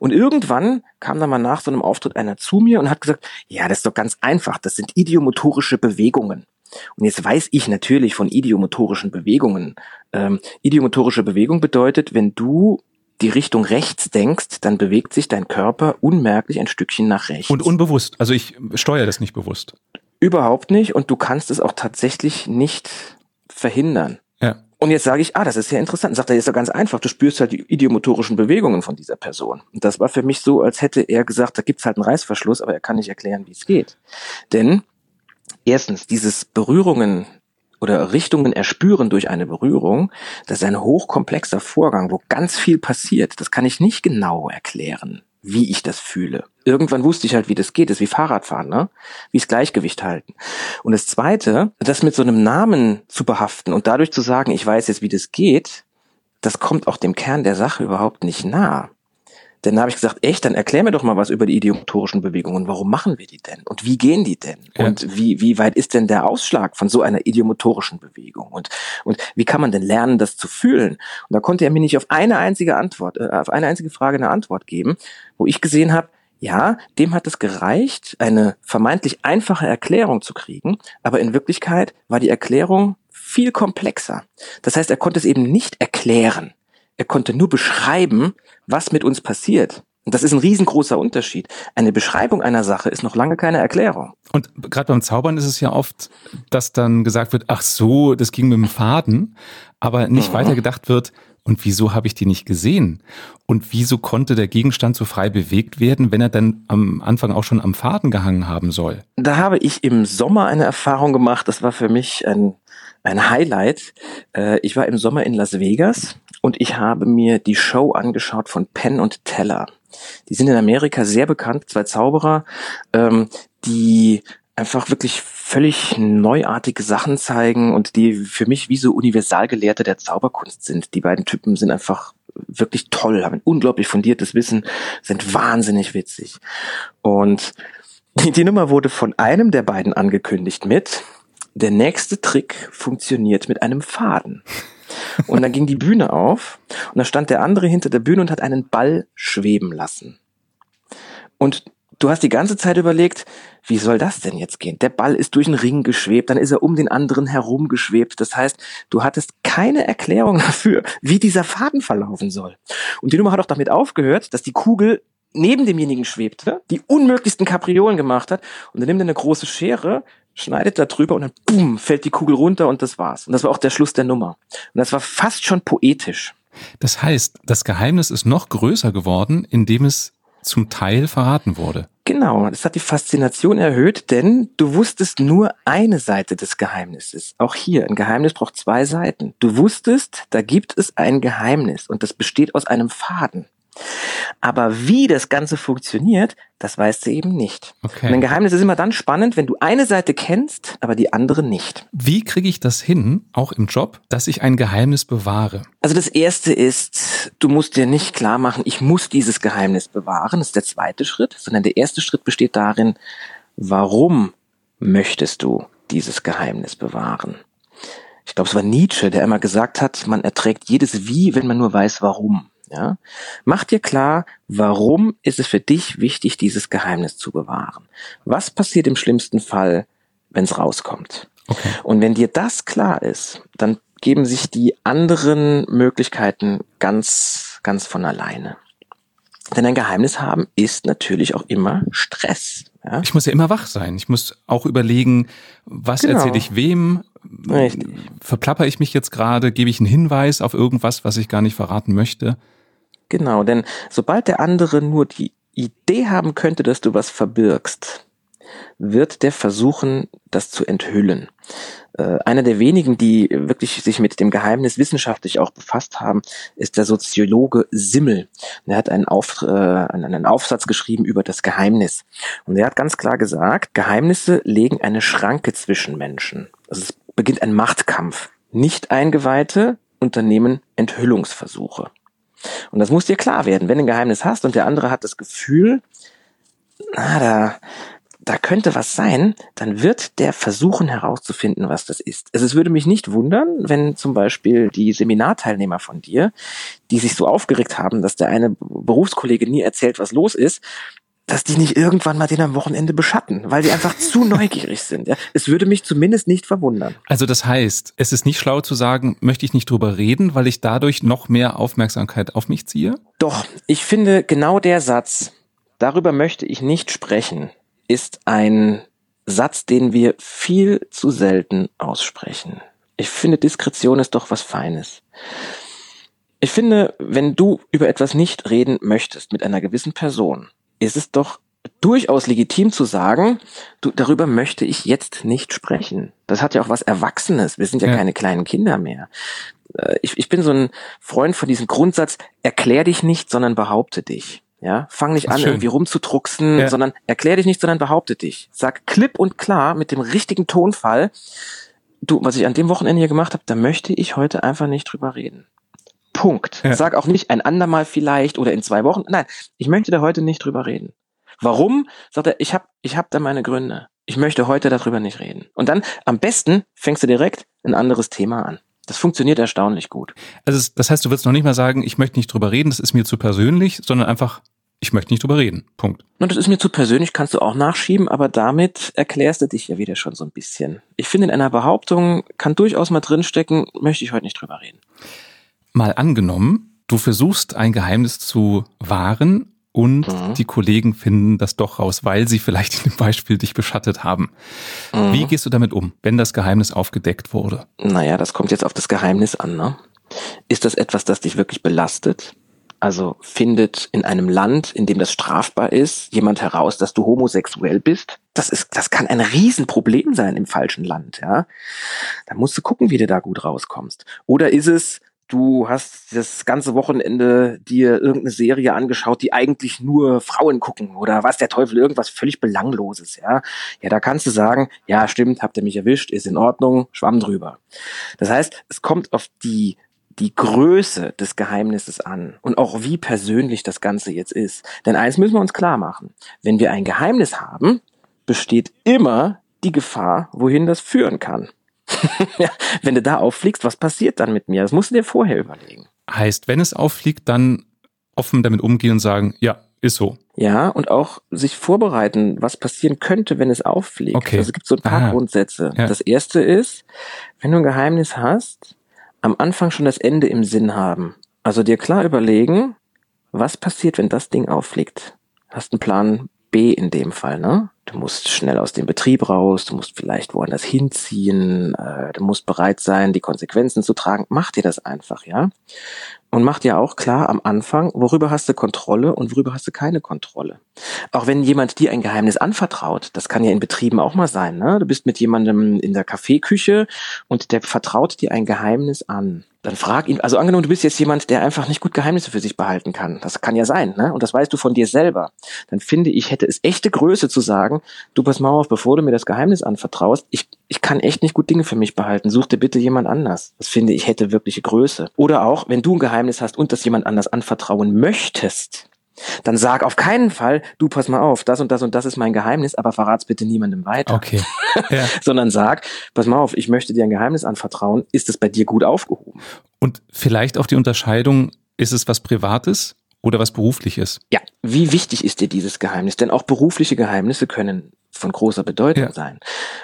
Und irgendwann kam dann mal nach so einem Auftritt einer zu mir und hat gesagt, ja, das ist doch ganz einfach, das sind idiomotorische Bewegungen. Und jetzt weiß ich natürlich von idiomotorischen Bewegungen. Ähm, idiomotorische Bewegung bedeutet, wenn du die Richtung rechts denkst, dann bewegt sich dein Körper unmerklich ein Stückchen nach rechts. Und unbewusst. Also ich steuere das nicht bewusst. Überhaupt nicht. Und du kannst es auch tatsächlich nicht verhindern. Ja. Und jetzt sage ich, ah, das ist ja interessant. Sagt er, ist doch ganz einfach. Du spürst halt die idiomotorischen Bewegungen von dieser Person. Und das war für mich so, als hätte er gesagt, da gibt's halt einen Reißverschluss, aber er kann nicht erklären, wie es geht. Denn erstens, dieses Berührungen oder Richtungen erspüren durch eine Berührung, das ist ein hochkomplexer Vorgang, wo ganz viel passiert. Das kann ich nicht genau erklären, wie ich das fühle. Irgendwann wusste ich halt, wie das geht. Das ist wie Fahrradfahren, ne? Wie das Gleichgewicht halten. Und das Zweite, das mit so einem Namen zu behaften und dadurch zu sagen, ich weiß jetzt, wie das geht, das kommt auch dem Kern der Sache überhaupt nicht nah. Denn da habe ich gesagt, echt, dann erklär mir doch mal was über die idiomotorischen Bewegungen. Warum machen wir die denn? Und wie gehen die denn? Ja. Und wie, wie weit ist denn der Ausschlag von so einer idiomotorischen Bewegung? Und, und wie kann man denn lernen, das zu fühlen? Und da konnte er mir nicht auf eine einzige Antwort, äh, auf eine einzige Frage eine Antwort geben, wo ich gesehen habe, ja, dem hat es gereicht, eine vermeintlich einfache Erklärung zu kriegen, aber in Wirklichkeit war die Erklärung viel komplexer. Das heißt, er konnte es eben nicht erklären. Er konnte nur beschreiben, was mit uns passiert. Und das ist ein riesengroßer Unterschied. Eine Beschreibung einer Sache ist noch lange keine Erklärung. Und gerade beim Zaubern ist es ja oft, dass dann gesagt wird, ach so, das ging mit dem Faden, aber nicht mhm. weiter gedacht wird, und wieso habe ich die nicht gesehen? Und wieso konnte der Gegenstand so frei bewegt werden, wenn er dann am Anfang auch schon am Faden gehangen haben soll? Da habe ich im Sommer eine Erfahrung gemacht. Das war für mich ein, ein Highlight. Äh, ich war im Sommer in Las Vegas und ich habe mir die Show angeschaut von Penn und Teller. Die sind in Amerika sehr bekannt, zwei Zauberer, ähm, die einfach wirklich völlig neuartige Sachen zeigen und die für mich wie so Universalgelehrte der Zauberkunst sind. Die beiden Typen sind einfach wirklich toll, haben ein unglaublich fundiertes Wissen, sind wahnsinnig witzig. Und die, die Nummer wurde von einem der beiden angekündigt mit, der nächste Trick funktioniert mit einem Faden. Und dann ging die Bühne auf und da stand der andere hinter der Bühne und hat einen Ball schweben lassen. Und du hast die ganze Zeit überlegt, wie soll das denn jetzt gehen? Der Ball ist durch den Ring geschwebt, dann ist er um den anderen herum geschwebt. Das heißt, du hattest keine Erklärung dafür, wie dieser Faden verlaufen soll. Und die Nummer hat auch damit aufgehört, dass die Kugel neben demjenigen schwebte, die unmöglichsten Kapriolen gemacht hat und dann nimmt er eine große Schere, schneidet da drüber und dann boom, fällt die Kugel runter und das war's. Und das war auch der Schluss der Nummer. Und das war fast schon poetisch. Das heißt, das Geheimnis ist noch größer geworden, indem es zum Teil verraten wurde. Genau, das hat die Faszination erhöht, denn du wusstest nur eine Seite des Geheimnisses. Auch hier, ein Geheimnis braucht zwei Seiten. Du wusstest, da gibt es ein Geheimnis und das besteht aus einem Faden. Aber wie das Ganze funktioniert, das weißt du eben nicht. Okay. Und ein Geheimnis ist immer dann spannend, wenn du eine Seite kennst, aber die andere nicht. Wie kriege ich das hin, auch im Job, dass ich ein Geheimnis bewahre? Also das erste ist, du musst dir nicht klar machen, ich muss dieses Geheimnis bewahren. Das ist der zweite Schritt, sondern der erste Schritt besteht darin, warum möchtest du dieses Geheimnis bewahren? Ich glaube, es war Nietzsche, der immer gesagt hat, man erträgt jedes Wie, wenn man nur weiß, warum. Ja? Mach dir klar, warum ist es für dich wichtig, dieses Geheimnis zu bewahren? Was passiert im schlimmsten Fall, wenn es rauskommt? Okay. Und wenn dir das klar ist, dann geben sich die anderen Möglichkeiten ganz, ganz von alleine. Denn ein Geheimnis haben ist natürlich auch immer Stress. Ja? Ich muss ja immer wach sein. Ich muss auch überlegen, was genau. erzähle ich wem? Richtig. Verplapper ich mich jetzt gerade? Gebe ich einen Hinweis auf irgendwas, was ich gar nicht verraten möchte? Genau, denn sobald der andere nur die Idee haben könnte, dass du was verbirgst, wird der versuchen, das zu enthüllen. Äh, einer der wenigen, die wirklich sich mit dem Geheimnis wissenschaftlich auch befasst haben, ist der Soziologe Simmel. Er hat einen, Auf, äh, einen Aufsatz geschrieben über das Geheimnis. Und er hat ganz klar gesagt, Geheimnisse legen eine Schranke zwischen Menschen. Also es beginnt ein Machtkampf. Nicht Eingeweihte unternehmen Enthüllungsversuche. Und das muss dir klar werden. Wenn du ein Geheimnis hast und der andere hat das Gefühl, na, da, da könnte was sein, dann wird der versuchen herauszufinden, was das ist. Also es würde mich nicht wundern, wenn zum Beispiel die Seminarteilnehmer von dir, die sich so aufgeregt haben, dass der eine Berufskollege nie erzählt, was los ist, dass die nicht irgendwann mal den am Wochenende beschatten, weil die einfach zu neugierig sind. Ja. Es würde mich zumindest nicht verwundern. Also das heißt, es ist nicht schlau zu sagen, möchte ich nicht drüber reden, weil ich dadurch noch mehr Aufmerksamkeit auf mich ziehe? Doch, ich finde genau der Satz, darüber möchte ich nicht sprechen, ist ein Satz, den wir viel zu selten aussprechen. Ich finde, Diskretion ist doch was Feines. Ich finde, wenn du über etwas nicht reden möchtest mit einer gewissen Person, ist es doch durchaus legitim zu sagen, du, darüber möchte ich jetzt nicht sprechen. Das hat ja auch was Erwachsenes. Wir sind ja, ja. keine kleinen Kinder mehr. Äh, ich, ich bin so ein Freund von diesem Grundsatz, erklär dich nicht, sondern behaupte dich. Ja, fang nicht an, schön. irgendwie rumzudrucksen, ja. sondern erklär dich nicht, sondern behaupte dich. Sag klipp und klar mit dem richtigen Tonfall, du, was ich an dem Wochenende hier gemacht habe, da möchte ich heute einfach nicht drüber reden. Punkt. Ja. Sag auch nicht ein andermal vielleicht oder in zwei Wochen. Nein, ich möchte da heute nicht drüber reden. Warum? Sagt er, ich habe ich hab da meine Gründe. Ich möchte heute darüber nicht reden. Und dann am besten fängst du direkt ein anderes Thema an. Das funktioniert erstaunlich gut. Also das heißt, du willst noch nicht mal sagen, ich möchte nicht drüber reden, das ist mir zu persönlich, sondern einfach, ich möchte nicht drüber reden. Punkt. Und das ist mir zu persönlich, kannst du auch nachschieben, aber damit erklärst du dich ja wieder schon so ein bisschen. Ich finde, in einer Behauptung kann durchaus mal drinstecken, möchte ich heute nicht drüber reden. Mal angenommen, du versuchst ein Geheimnis zu wahren und mhm. die Kollegen finden das doch raus, weil sie vielleicht in dem Beispiel dich beschattet haben. Mhm. Wie gehst du damit um, wenn das Geheimnis aufgedeckt wurde? Naja, das kommt jetzt auf das Geheimnis an. Ne? Ist das etwas, das dich wirklich belastet? Also findet in einem Land, in dem das strafbar ist, jemand heraus, dass du homosexuell bist? Das ist, das kann ein Riesenproblem sein im falschen Land, ja. Da musst du gucken, wie du da gut rauskommst. Oder ist es, du hast das ganze Wochenende dir irgendeine Serie angeschaut, die eigentlich nur Frauen gucken oder was der Teufel, irgendwas völlig Belangloses, ja. Ja, da kannst du sagen, ja, stimmt, habt ihr mich erwischt, ist in Ordnung, schwamm drüber. Das heißt, es kommt auf die die Größe des Geheimnisses an und auch wie persönlich das Ganze jetzt ist. Denn eins müssen wir uns klar machen. Wenn wir ein Geheimnis haben, besteht immer die Gefahr, wohin das führen kann. wenn du da auffliegst, was passiert dann mit mir? Das musst du dir vorher überlegen. Heißt, wenn es auffliegt, dann offen damit umgehen und sagen, ja, ist so. Ja, und auch sich vorbereiten, was passieren könnte, wenn es auffliegt. Okay. Also es gibt so ein paar Aha. Grundsätze. Ja. Das erste ist, wenn du ein Geheimnis hast, am Anfang schon das Ende im Sinn haben. Also dir klar überlegen, was passiert, wenn das Ding auffliegt. Hast einen Plan B in dem Fall, ne? Du musst schnell aus dem Betrieb raus, du musst vielleicht woanders hinziehen, äh, du musst bereit sein, die Konsequenzen zu tragen. Mach dir das einfach, ja? Und mach dir auch klar am Anfang, worüber hast du Kontrolle und worüber hast du keine Kontrolle. Auch wenn jemand dir ein Geheimnis anvertraut, das kann ja in Betrieben auch mal sein, ne? Du bist mit jemandem in der Kaffeeküche und der vertraut dir ein Geheimnis an dann frag ihn, also angenommen, du bist jetzt jemand, der einfach nicht gut Geheimnisse für sich behalten kann. Das kann ja sein, ne? Und das weißt du von dir selber. Dann finde ich, hätte es echte Größe zu sagen, du pass mal auf, bevor du mir das Geheimnis anvertraust, ich, ich kann echt nicht gut Dinge für mich behalten. Such dir bitte jemand anders. Das finde ich hätte wirkliche Größe. Oder auch, wenn du ein Geheimnis hast und das jemand anders anvertrauen möchtest, dann sag auf keinen Fall, du pass mal auf, das und das und das ist mein Geheimnis, aber verrat's bitte niemandem weiter. Okay. Ja. Sondern sag, pass mal auf, ich möchte dir ein Geheimnis anvertrauen, ist es bei dir gut aufgehoben? Und vielleicht auch die Unterscheidung, ist es was Privates oder was Berufliches? Ja, wie wichtig ist dir dieses Geheimnis? Denn auch berufliche Geheimnisse können von großer Bedeutung ja. sein.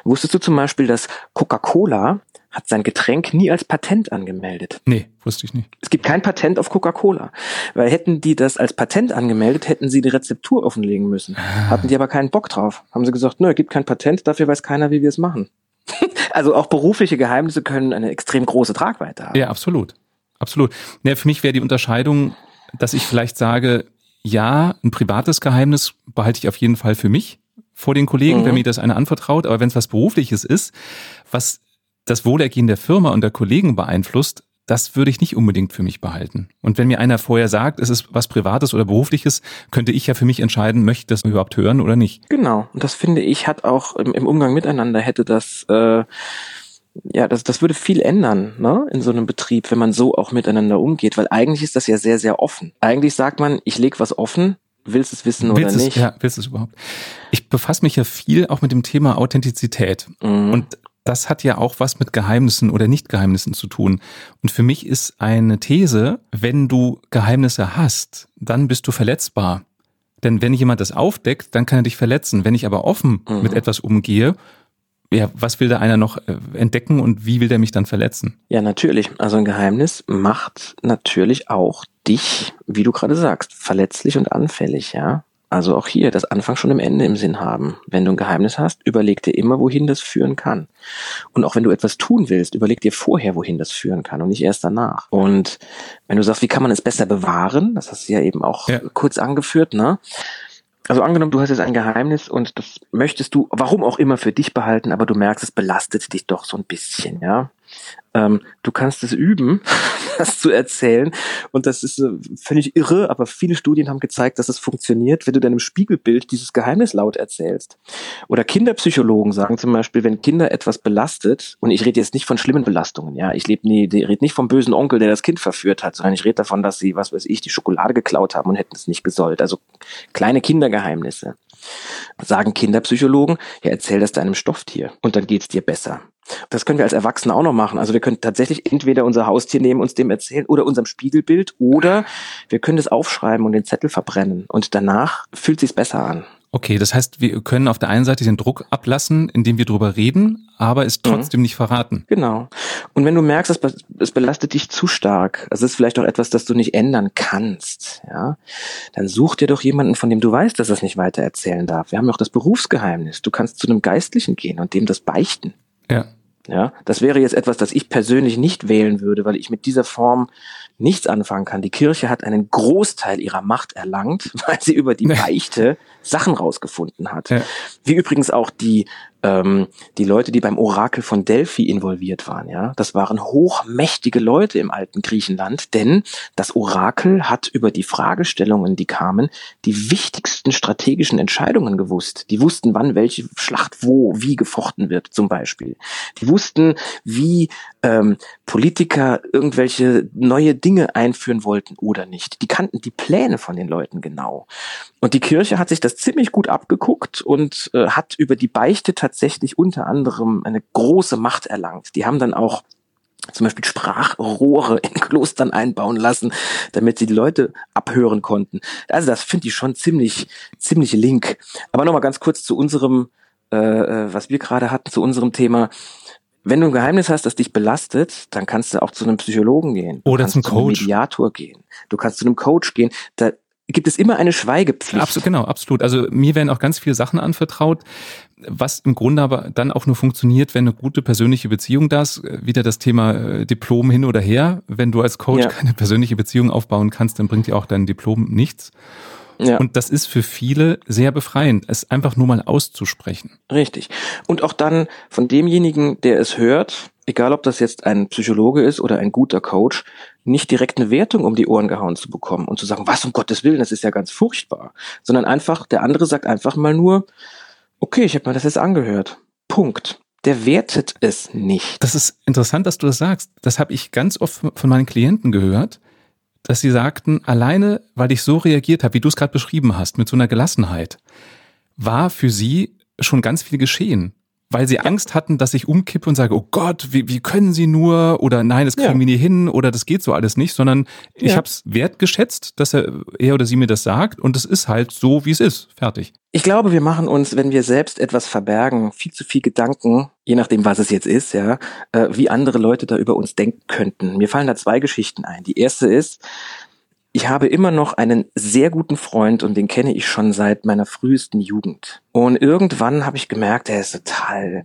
Wusstest du zum Beispiel, dass Coca-Cola hat sein Getränk nie als Patent angemeldet. Nee, wusste ich nicht. Es gibt kein Patent auf Coca-Cola. Weil hätten die das als Patent angemeldet, hätten sie die Rezeptur offenlegen müssen. Ah. Hatten die aber keinen Bock drauf. Haben sie gesagt, nö, es gibt kein Patent, dafür weiß keiner, wie wir es machen. also auch berufliche Geheimnisse können eine extrem große Tragweite haben. Ja, absolut. Absolut. Ja, für mich wäre die Unterscheidung, dass ich vielleicht sage, ja, ein privates Geheimnis behalte ich auf jeden Fall für mich vor den Kollegen, mhm. wenn mir das einer anvertraut. Aber wenn es was Berufliches ist, was das Wohlergehen der Firma und der Kollegen beeinflusst, das würde ich nicht unbedingt für mich behalten. Und wenn mir einer vorher sagt, es ist was Privates oder Berufliches, könnte ich ja für mich entscheiden, möchte ich das überhaupt hören oder nicht. Genau. Und das finde ich hat auch im, im Umgang miteinander hätte das, äh, ja, das, das würde viel ändern, ne, in so einem Betrieb, wenn man so auch miteinander umgeht, weil eigentlich ist das ja sehr, sehr offen. Eigentlich sagt man, ich lege was offen, willst es wissen willst oder nicht? ja, willst es überhaupt? Ich befasse mich ja viel auch mit dem Thema Authentizität. Mhm. Und das hat ja auch was mit Geheimnissen oder Nicht-Geheimnissen zu tun. Und für mich ist eine These, wenn du Geheimnisse hast, dann bist du verletzbar. Denn wenn jemand das aufdeckt, dann kann er dich verletzen. Wenn ich aber offen mhm. mit etwas umgehe, ja, was will da einer noch äh, entdecken und wie will der mich dann verletzen? Ja, natürlich. Also ein Geheimnis macht natürlich auch dich, wie du gerade sagst, verletzlich und anfällig, ja. Also auch hier das Anfang schon im Ende im Sinn haben. Wenn du ein Geheimnis hast, überleg dir immer, wohin das führen kann. Und auch wenn du etwas tun willst, überleg dir vorher, wohin das führen kann und nicht erst danach. Und wenn du sagst, wie kann man es besser bewahren, das hast du ja eben auch ja. kurz angeführt, ne? Also angenommen, du hast jetzt ein Geheimnis und das möchtest du, warum auch immer, für dich behalten, aber du merkst, es belastet dich doch so ein bisschen, ja. Ähm, du kannst es üben, das zu erzählen. Und das ist äh, völlig irre, aber viele Studien haben gezeigt, dass es funktioniert, wenn du deinem Spiegelbild dieses Geheimnis laut erzählst. Oder Kinderpsychologen sagen zum Beispiel, wenn Kinder etwas belastet, und ich rede jetzt nicht von schlimmen Belastungen, ja, ich lebe nie, rede nicht vom bösen Onkel, der das Kind verführt hat, sondern ich rede davon, dass sie, was weiß ich, die Schokolade geklaut haben und hätten es nicht gesollt. Also kleine Kindergeheimnisse. Sagen Kinderpsychologen, ja, erzähl das deinem Stofftier und dann geht's dir besser. Das können wir als Erwachsene auch noch machen. Also wir können tatsächlich entweder unser Haustier nehmen, uns dem erzählen oder unserem Spiegelbild oder wir können das aufschreiben und den Zettel verbrennen und danach fühlt sich's besser an. Okay, das heißt, wir können auf der einen Seite den Druck ablassen, indem wir drüber reden, aber es trotzdem mhm. nicht verraten. Genau. Und wenn du merkst, es belastet dich zu stark, also es ist vielleicht auch etwas, das du nicht ändern kannst, ja, dann such dir doch jemanden, von dem du weißt, dass er es nicht weiter erzählen darf. Wir haben ja auch das Berufsgeheimnis. Du kannst zu einem Geistlichen gehen und dem das beichten. Ja. Ja, das wäre jetzt etwas, das ich persönlich nicht wählen würde, weil ich mit dieser Form nichts anfangen kann. Die Kirche hat einen Großteil ihrer Macht erlangt, weil sie über die Beichte Sachen rausgefunden hat. Ja. Wie übrigens auch die ähm, die Leute, die beim Orakel von Delphi involviert waren, ja, das waren hochmächtige Leute im alten Griechenland, denn das Orakel hat über die Fragestellungen, die kamen, die wichtigsten strategischen Entscheidungen gewusst. Die wussten, wann welche Schlacht wo, wie gefochten wird, zum Beispiel. Die wussten, wie ähm, Politiker irgendwelche neue Dinge einführen wollten oder nicht. Die kannten die Pläne von den Leuten genau. Und die Kirche hat sich das ziemlich gut abgeguckt und äh, hat über die Beichte tatsächlich unter anderem eine große Macht erlangt. Die haben dann auch zum Beispiel Sprachrohre in Klostern einbauen lassen, damit sie die Leute abhören konnten. Also das finde ich schon ziemlich, ziemlich link. Aber nochmal ganz kurz zu unserem, äh, äh, was wir gerade hatten, zu unserem Thema. Wenn du ein Geheimnis hast, das dich belastet, dann kannst du auch zu einem Psychologen gehen. Oder zum Coach. Zu einem Mediator gehen. Du kannst zu einem Coach gehen. Da gibt es immer eine Schweigepflicht. Absolut, genau, absolut. Also mir werden auch ganz viele Sachen anvertraut, was im Grunde aber dann auch nur funktioniert, wenn eine gute persönliche Beziehung da ist. Wieder das Thema äh, Diplom hin oder her. Wenn du als Coach ja. keine persönliche Beziehung aufbauen kannst, dann bringt dir auch dein Diplom nichts. Ja. Und das ist für viele sehr befreiend, es einfach nur mal auszusprechen. Richtig. Und auch dann von demjenigen, der es hört, egal ob das jetzt ein Psychologe ist oder ein guter Coach, nicht direkt eine Wertung um die Ohren gehauen zu bekommen und zu sagen, was um Gottes Willen, das ist ja ganz furchtbar, sondern einfach, der andere sagt einfach mal nur, okay, ich habe mir das jetzt angehört. Punkt. Der wertet es nicht. Das ist interessant, dass du das sagst. Das habe ich ganz oft von meinen Klienten gehört, dass sie sagten, alleine, weil ich so reagiert habe, wie du es gerade beschrieben hast, mit so einer Gelassenheit, war für sie schon ganz viel geschehen weil sie Angst hatten, dass ich umkippe und sage, oh Gott, wie, wie können sie nur? Oder nein, das kriegen ja. wir nie hin oder das geht so alles nicht, sondern ich ja. habe es wertgeschätzt, dass er, er oder sie mir das sagt und es ist halt so, wie es ist. Fertig. Ich glaube, wir machen uns, wenn wir selbst etwas verbergen, viel zu viel Gedanken, je nachdem, was es jetzt ist, ja, äh, wie andere Leute da über uns denken könnten. Mir fallen da zwei Geschichten ein. Die erste ist, ich habe immer noch einen sehr guten Freund und den kenne ich schon seit meiner frühesten Jugend. Und irgendwann habe ich gemerkt, er ist total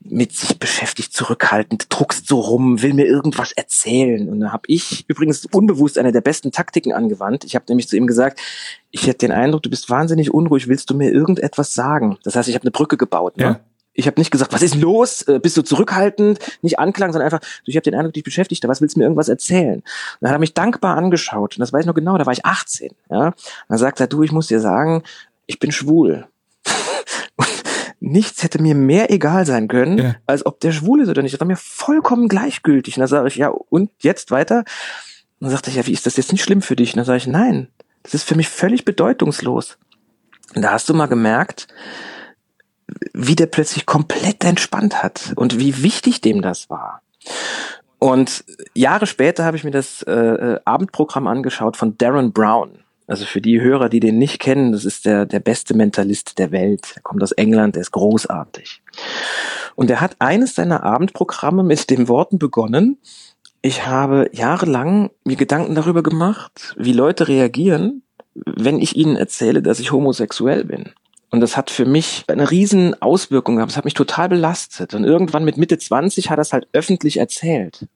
mit sich beschäftigt, zurückhaltend, druckst so rum, will mir irgendwas erzählen. Und da habe ich übrigens unbewusst eine der besten Taktiken angewandt. Ich habe nämlich zu ihm gesagt, ich hätte den Eindruck, du bist wahnsinnig unruhig, willst du mir irgendetwas sagen? Das heißt, ich habe eine Brücke gebaut. Ne? Ja. Ich habe nicht gesagt, was ist los? Äh, bist du zurückhaltend? Nicht anklang, sondern einfach, ich habe den Eindruck, dich beschäftigt, was willst du mir irgendwas erzählen? Und dann hat er mich dankbar angeschaut. Und das weiß ich noch genau, da war ich 18. Ja? Und dann sagt er, du, ich muss dir sagen, ich bin schwul. und nichts hätte mir mehr egal sein können, ja. als ob der schwul ist oder nicht. Das war mir vollkommen gleichgültig. Und dann sage ich, ja, und jetzt weiter? Und dann sagt er, ja, wie ist das jetzt nicht schlimm für dich? Und dann sage ich, nein, das ist für mich völlig bedeutungslos. Und da hast du mal gemerkt, wie der plötzlich komplett entspannt hat und wie wichtig dem das war. Und Jahre später habe ich mir das äh, äh Abendprogramm angeschaut von Darren Brown. Also für die Hörer, die den nicht kennen, das ist der, der beste Mentalist der Welt. Er kommt aus England, der ist großartig. Und er hat eines seiner Abendprogramme mit den Worten begonnen, ich habe jahrelang mir Gedanken darüber gemacht, wie Leute reagieren, wenn ich ihnen erzähle, dass ich homosexuell bin. Und das hat für mich eine riesen Auswirkung gehabt. Das hat mich total belastet. Und irgendwann mit Mitte 20 hat er es halt öffentlich erzählt.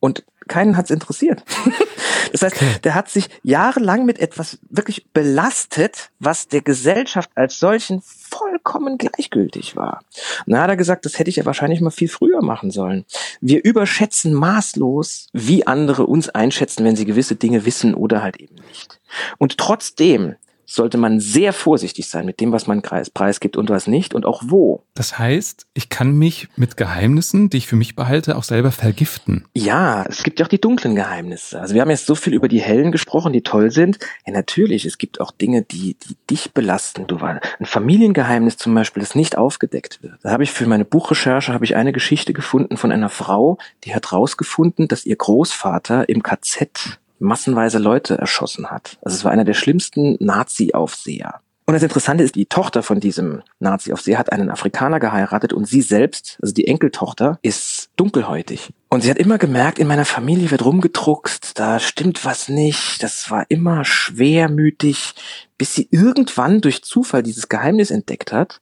Und keinen hat's interessiert. Das heißt, der hat sich jahrelang mit etwas wirklich belastet, was der Gesellschaft als solchen vollkommen gleichgültig war. Und da hat er gesagt, das hätte ich ja wahrscheinlich mal viel früher machen sollen. Wir überschätzen maßlos, wie andere uns einschätzen, wenn sie gewisse Dinge wissen oder halt eben nicht. Und trotzdem sollte man sehr vorsichtig sein mit dem, was man preisgibt und was nicht und auch wo. Das heißt, ich kann mich mit Geheimnissen, die ich für mich behalte, auch selber vergiften. Ja, es gibt ja auch die dunklen Geheimnisse. Also wir haben jetzt so viel über die hellen gesprochen, die toll sind. Ja, natürlich, es gibt auch Dinge, die, die dich belasten. Du war ein Familiengeheimnis zum Beispiel, das nicht aufgedeckt wird. Da habe ich für meine Buchrecherche habe ich eine Geschichte gefunden von einer Frau, die hat rausgefunden, dass ihr Großvater im KZ massenweise Leute erschossen hat. Also es war einer der schlimmsten Nazi-Aufseher. Und das Interessante ist, die Tochter von diesem Nazi-Aufseher hat einen Afrikaner geheiratet und sie selbst, also die Enkeltochter, ist dunkelhäutig. Und sie hat immer gemerkt, in meiner Familie wird rumgedruckst, da stimmt was nicht, das war immer schwermütig, bis sie irgendwann durch Zufall dieses Geheimnis entdeckt hat.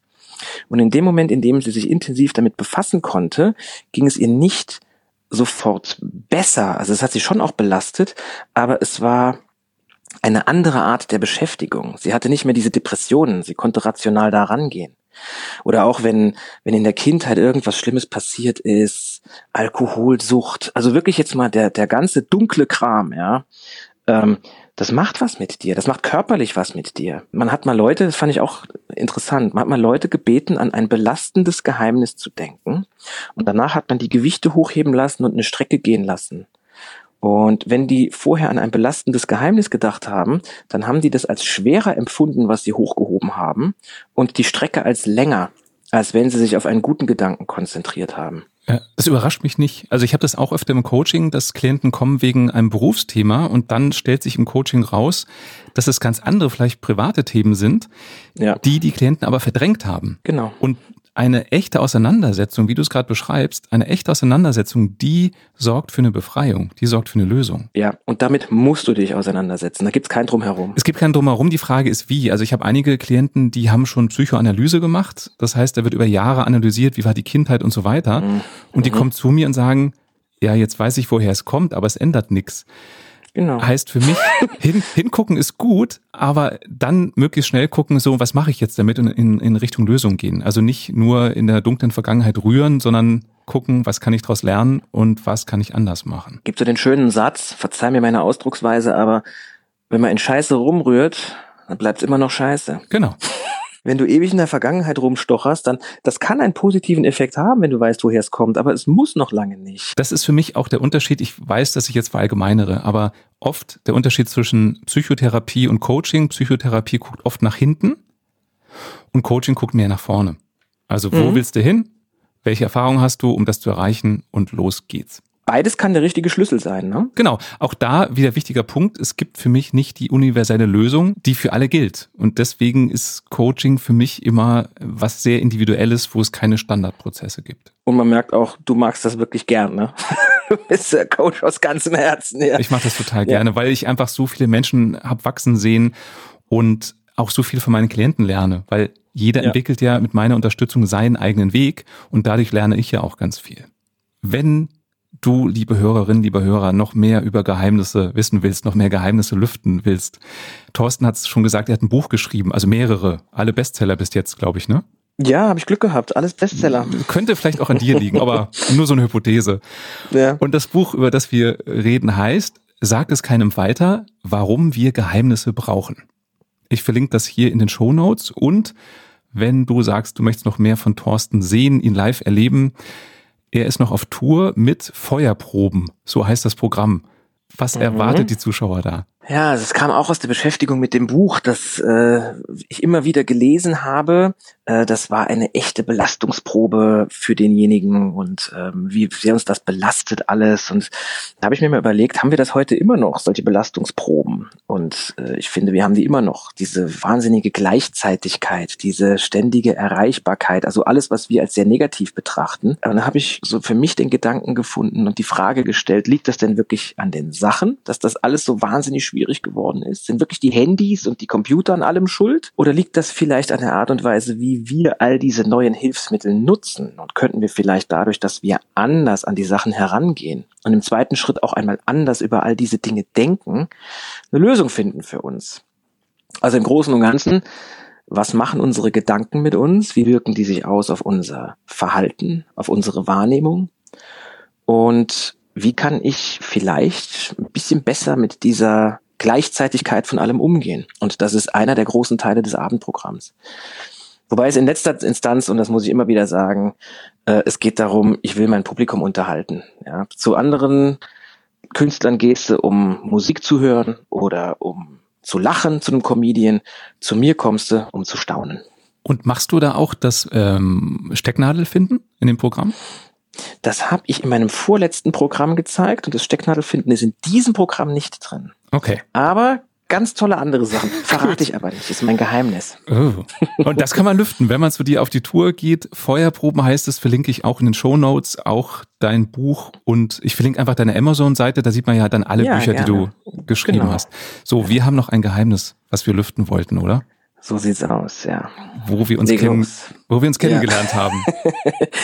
Und in dem Moment, in dem sie sich intensiv damit befassen konnte, ging es ihr nicht sofort besser. Also es hat sie schon auch belastet, aber es war eine andere Art der Beschäftigung. Sie hatte nicht mehr diese Depressionen, sie konnte rational da rangehen. Oder auch wenn, wenn in der Kindheit irgendwas Schlimmes passiert ist, Alkoholsucht, also wirklich jetzt mal der, der ganze dunkle Kram, ja, ähm, das macht was mit dir, das macht körperlich was mit dir. Man hat mal Leute, das fand ich auch interessant, man hat mal Leute gebeten, an ein belastendes Geheimnis zu denken und danach hat man die Gewichte hochheben lassen und eine Strecke gehen lassen. Und wenn die vorher an ein belastendes Geheimnis gedacht haben, dann haben die das als schwerer empfunden, was sie hochgehoben haben, und die Strecke als länger, als wenn sie sich auf einen guten Gedanken konzentriert haben. Das überrascht mich nicht. Also ich habe das auch öfter im Coaching, dass Klienten kommen wegen einem Berufsthema und dann stellt sich im Coaching raus, dass es ganz andere, vielleicht private Themen sind, ja. die die Klienten aber verdrängt haben. Genau. Und eine echte Auseinandersetzung, wie du es gerade beschreibst, eine echte Auseinandersetzung, die sorgt für eine Befreiung, die sorgt für eine Lösung. Ja, und damit musst du dich auseinandersetzen. Da gibt es kein Drumherum. Es gibt kein Drumherum. Die Frage ist wie. Also ich habe einige Klienten, die haben schon Psychoanalyse gemacht. Das heißt, da wird über Jahre analysiert, wie war die Kindheit und so weiter. Mhm. Und die mhm. kommen zu mir und sagen, ja, jetzt weiß ich, woher es kommt, aber es ändert nichts. Genau. Heißt für mich, hin, hingucken ist gut, aber dann möglichst schnell gucken, so, was mache ich jetzt damit und in, in Richtung Lösung gehen. Also nicht nur in der dunklen Vergangenheit rühren, sondern gucken, was kann ich daraus lernen und was kann ich anders machen. Gibt so den schönen Satz, verzeih mir meine Ausdrucksweise, aber wenn man in Scheiße rumrührt, dann bleibt es immer noch Scheiße. Genau wenn du ewig in der Vergangenheit rumstocherst, dann das kann einen positiven Effekt haben, wenn du weißt, woher es kommt, aber es muss noch lange nicht. Das ist für mich auch der Unterschied. Ich weiß, dass ich jetzt verallgemeinere, aber oft der Unterschied zwischen Psychotherapie und Coaching. Psychotherapie guckt oft nach hinten und Coaching guckt mehr nach vorne. Also wo mhm. willst du hin? Welche Erfahrung hast du, um das zu erreichen? Und los geht's. Beides kann der richtige Schlüssel sein, ne? Genau. Auch da wieder wichtiger Punkt. Es gibt für mich nicht die universelle Lösung, die für alle gilt. Und deswegen ist Coaching für mich immer was sehr Individuelles, wo es keine Standardprozesse gibt. Und man merkt auch, du magst das wirklich gern, ne? du bist der Coach aus ganzem Herzen, ja. Ich mache das total gerne, ja. weil ich einfach so viele Menschen hab wachsen sehen und auch so viel von meinen Klienten lerne, weil jeder ja. entwickelt ja mit meiner Unterstützung seinen eigenen Weg und dadurch lerne ich ja auch ganz viel. Wenn du, liebe Hörerin, lieber Hörer, noch mehr über Geheimnisse wissen willst, noch mehr Geheimnisse lüften willst. Thorsten hat es schon gesagt, er hat ein Buch geschrieben, also mehrere, alle Bestseller bis jetzt, glaube ich, ne? Ja, habe ich Glück gehabt, alles Bestseller. Könnte vielleicht auch an dir liegen, aber nur so eine Hypothese. Ja. Und das Buch, über das wir reden, heißt, sag es keinem weiter, warum wir Geheimnisse brauchen. Ich verlinke das hier in den Show Notes und wenn du sagst, du möchtest noch mehr von Thorsten sehen, ihn live erleben, er ist noch auf Tour mit Feuerproben. So heißt das Programm. Was mhm. erwartet die Zuschauer da? Ja, es kam auch aus der Beschäftigung mit dem Buch, das äh, ich immer wieder gelesen habe. Äh, das war eine echte Belastungsprobe für denjenigen und ähm, wie sehr uns das belastet alles. Und da habe ich mir mal überlegt, haben wir das heute immer noch, solche Belastungsproben? Und äh, ich finde, wir haben die immer noch, diese wahnsinnige Gleichzeitigkeit, diese ständige Erreichbarkeit, also alles, was wir als sehr negativ betrachten. Und dann habe ich so für mich den Gedanken gefunden und die Frage gestellt, liegt das denn wirklich an den Sachen, dass das alles so wahnsinnig schwierig geworden ist? Sind wirklich die Handys und die Computer an allem schuld? Oder liegt das vielleicht an der Art und Weise, wie wir all diese neuen Hilfsmittel nutzen? Und könnten wir vielleicht dadurch, dass wir anders an die Sachen herangehen und im zweiten Schritt auch einmal anders über all diese Dinge denken, eine Lösung finden für uns? Also im Großen und Ganzen, was machen unsere Gedanken mit uns? Wie wirken die sich aus auf unser Verhalten, auf unsere Wahrnehmung? Und wie kann ich vielleicht ein bisschen besser mit dieser Gleichzeitigkeit von allem umgehen. Und das ist einer der großen Teile des Abendprogramms. Wobei es in letzter Instanz, und das muss ich immer wieder sagen, äh, es geht darum, ich will mein Publikum unterhalten. Ja. Zu anderen Künstlern geht es um Musik zu hören oder um zu lachen zu einem Comedian. Zu mir kommst du, um zu staunen. Und machst du da auch das ähm, Stecknadel finden in dem Programm? Das habe ich in meinem vorletzten Programm gezeigt und das Stecknadelfinden ist in diesem Programm nicht drin. Okay. Aber ganz tolle andere Sachen. Verrate ich aber nicht, ist mein Geheimnis. Oh. Und das kann man lüften, wenn man zu dir auf die Tour geht. Feuerproben heißt es, verlinke ich auch in den Show Notes, auch dein Buch und ich verlinke einfach deine Amazon-Seite, da sieht man ja dann alle ja, Bücher, gerne. die du geschrieben genau. hast. So, wir haben noch ein Geheimnis, was wir lüften wollten, oder? So sieht's aus, ja. Wo wir uns, kennen, wo wir uns kennengelernt ja. haben.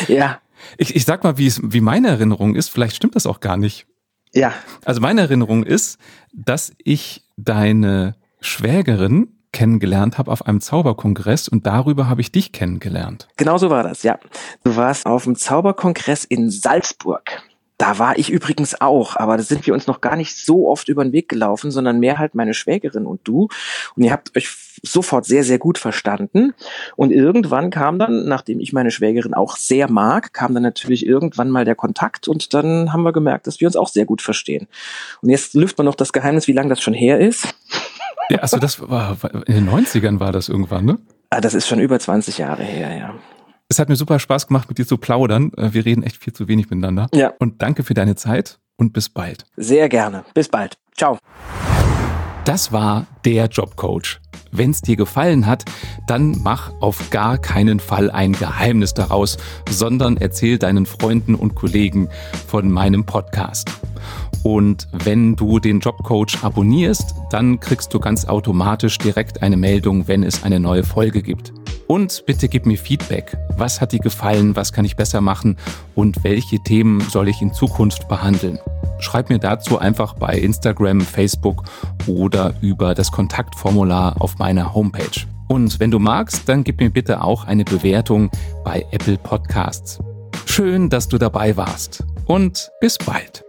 ja. Ich, ich sag mal, wie, es, wie meine Erinnerung ist, vielleicht stimmt das auch gar nicht. Ja. Also meine Erinnerung ist, dass ich deine Schwägerin kennengelernt habe auf einem Zauberkongress und darüber habe ich dich kennengelernt. Genau so war das, ja. Du warst auf dem Zauberkongress in Salzburg. Da war ich übrigens auch, aber da sind wir uns noch gar nicht so oft über den Weg gelaufen, sondern mehr halt meine Schwägerin und du. Und ihr habt euch sofort sehr, sehr gut verstanden. Und irgendwann kam dann, nachdem ich meine Schwägerin auch sehr mag, kam dann natürlich irgendwann mal der Kontakt und dann haben wir gemerkt, dass wir uns auch sehr gut verstehen. Und jetzt lüftet man noch das Geheimnis, wie lange das schon her ist. Ja, also das war, in den 90ern war das irgendwann, ne? Ah, das ist schon über 20 Jahre her, ja. Es hat mir super Spaß gemacht, mit dir zu plaudern. Äh, wir reden echt viel zu wenig miteinander. Ja. Und danke für deine Zeit und bis bald. Sehr gerne. Bis bald. Ciao. Das war der Jobcoach. Wenn es dir gefallen hat, dann mach auf gar keinen Fall ein Geheimnis daraus, sondern erzähl deinen Freunden und Kollegen von meinem Podcast. Und wenn du den Jobcoach abonnierst, dann kriegst du ganz automatisch direkt eine Meldung, wenn es eine neue Folge gibt. Und bitte gib mir Feedback. Was hat dir gefallen? Was kann ich besser machen? Und welche Themen soll ich in Zukunft behandeln? Schreib mir dazu einfach bei Instagram, Facebook oder über das Kontaktformular auf meiner Homepage. Und wenn du magst, dann gib mir bitte auch eine Bewertung bei Apple Podcasts. Schön, dass du dabei warst und bis bald.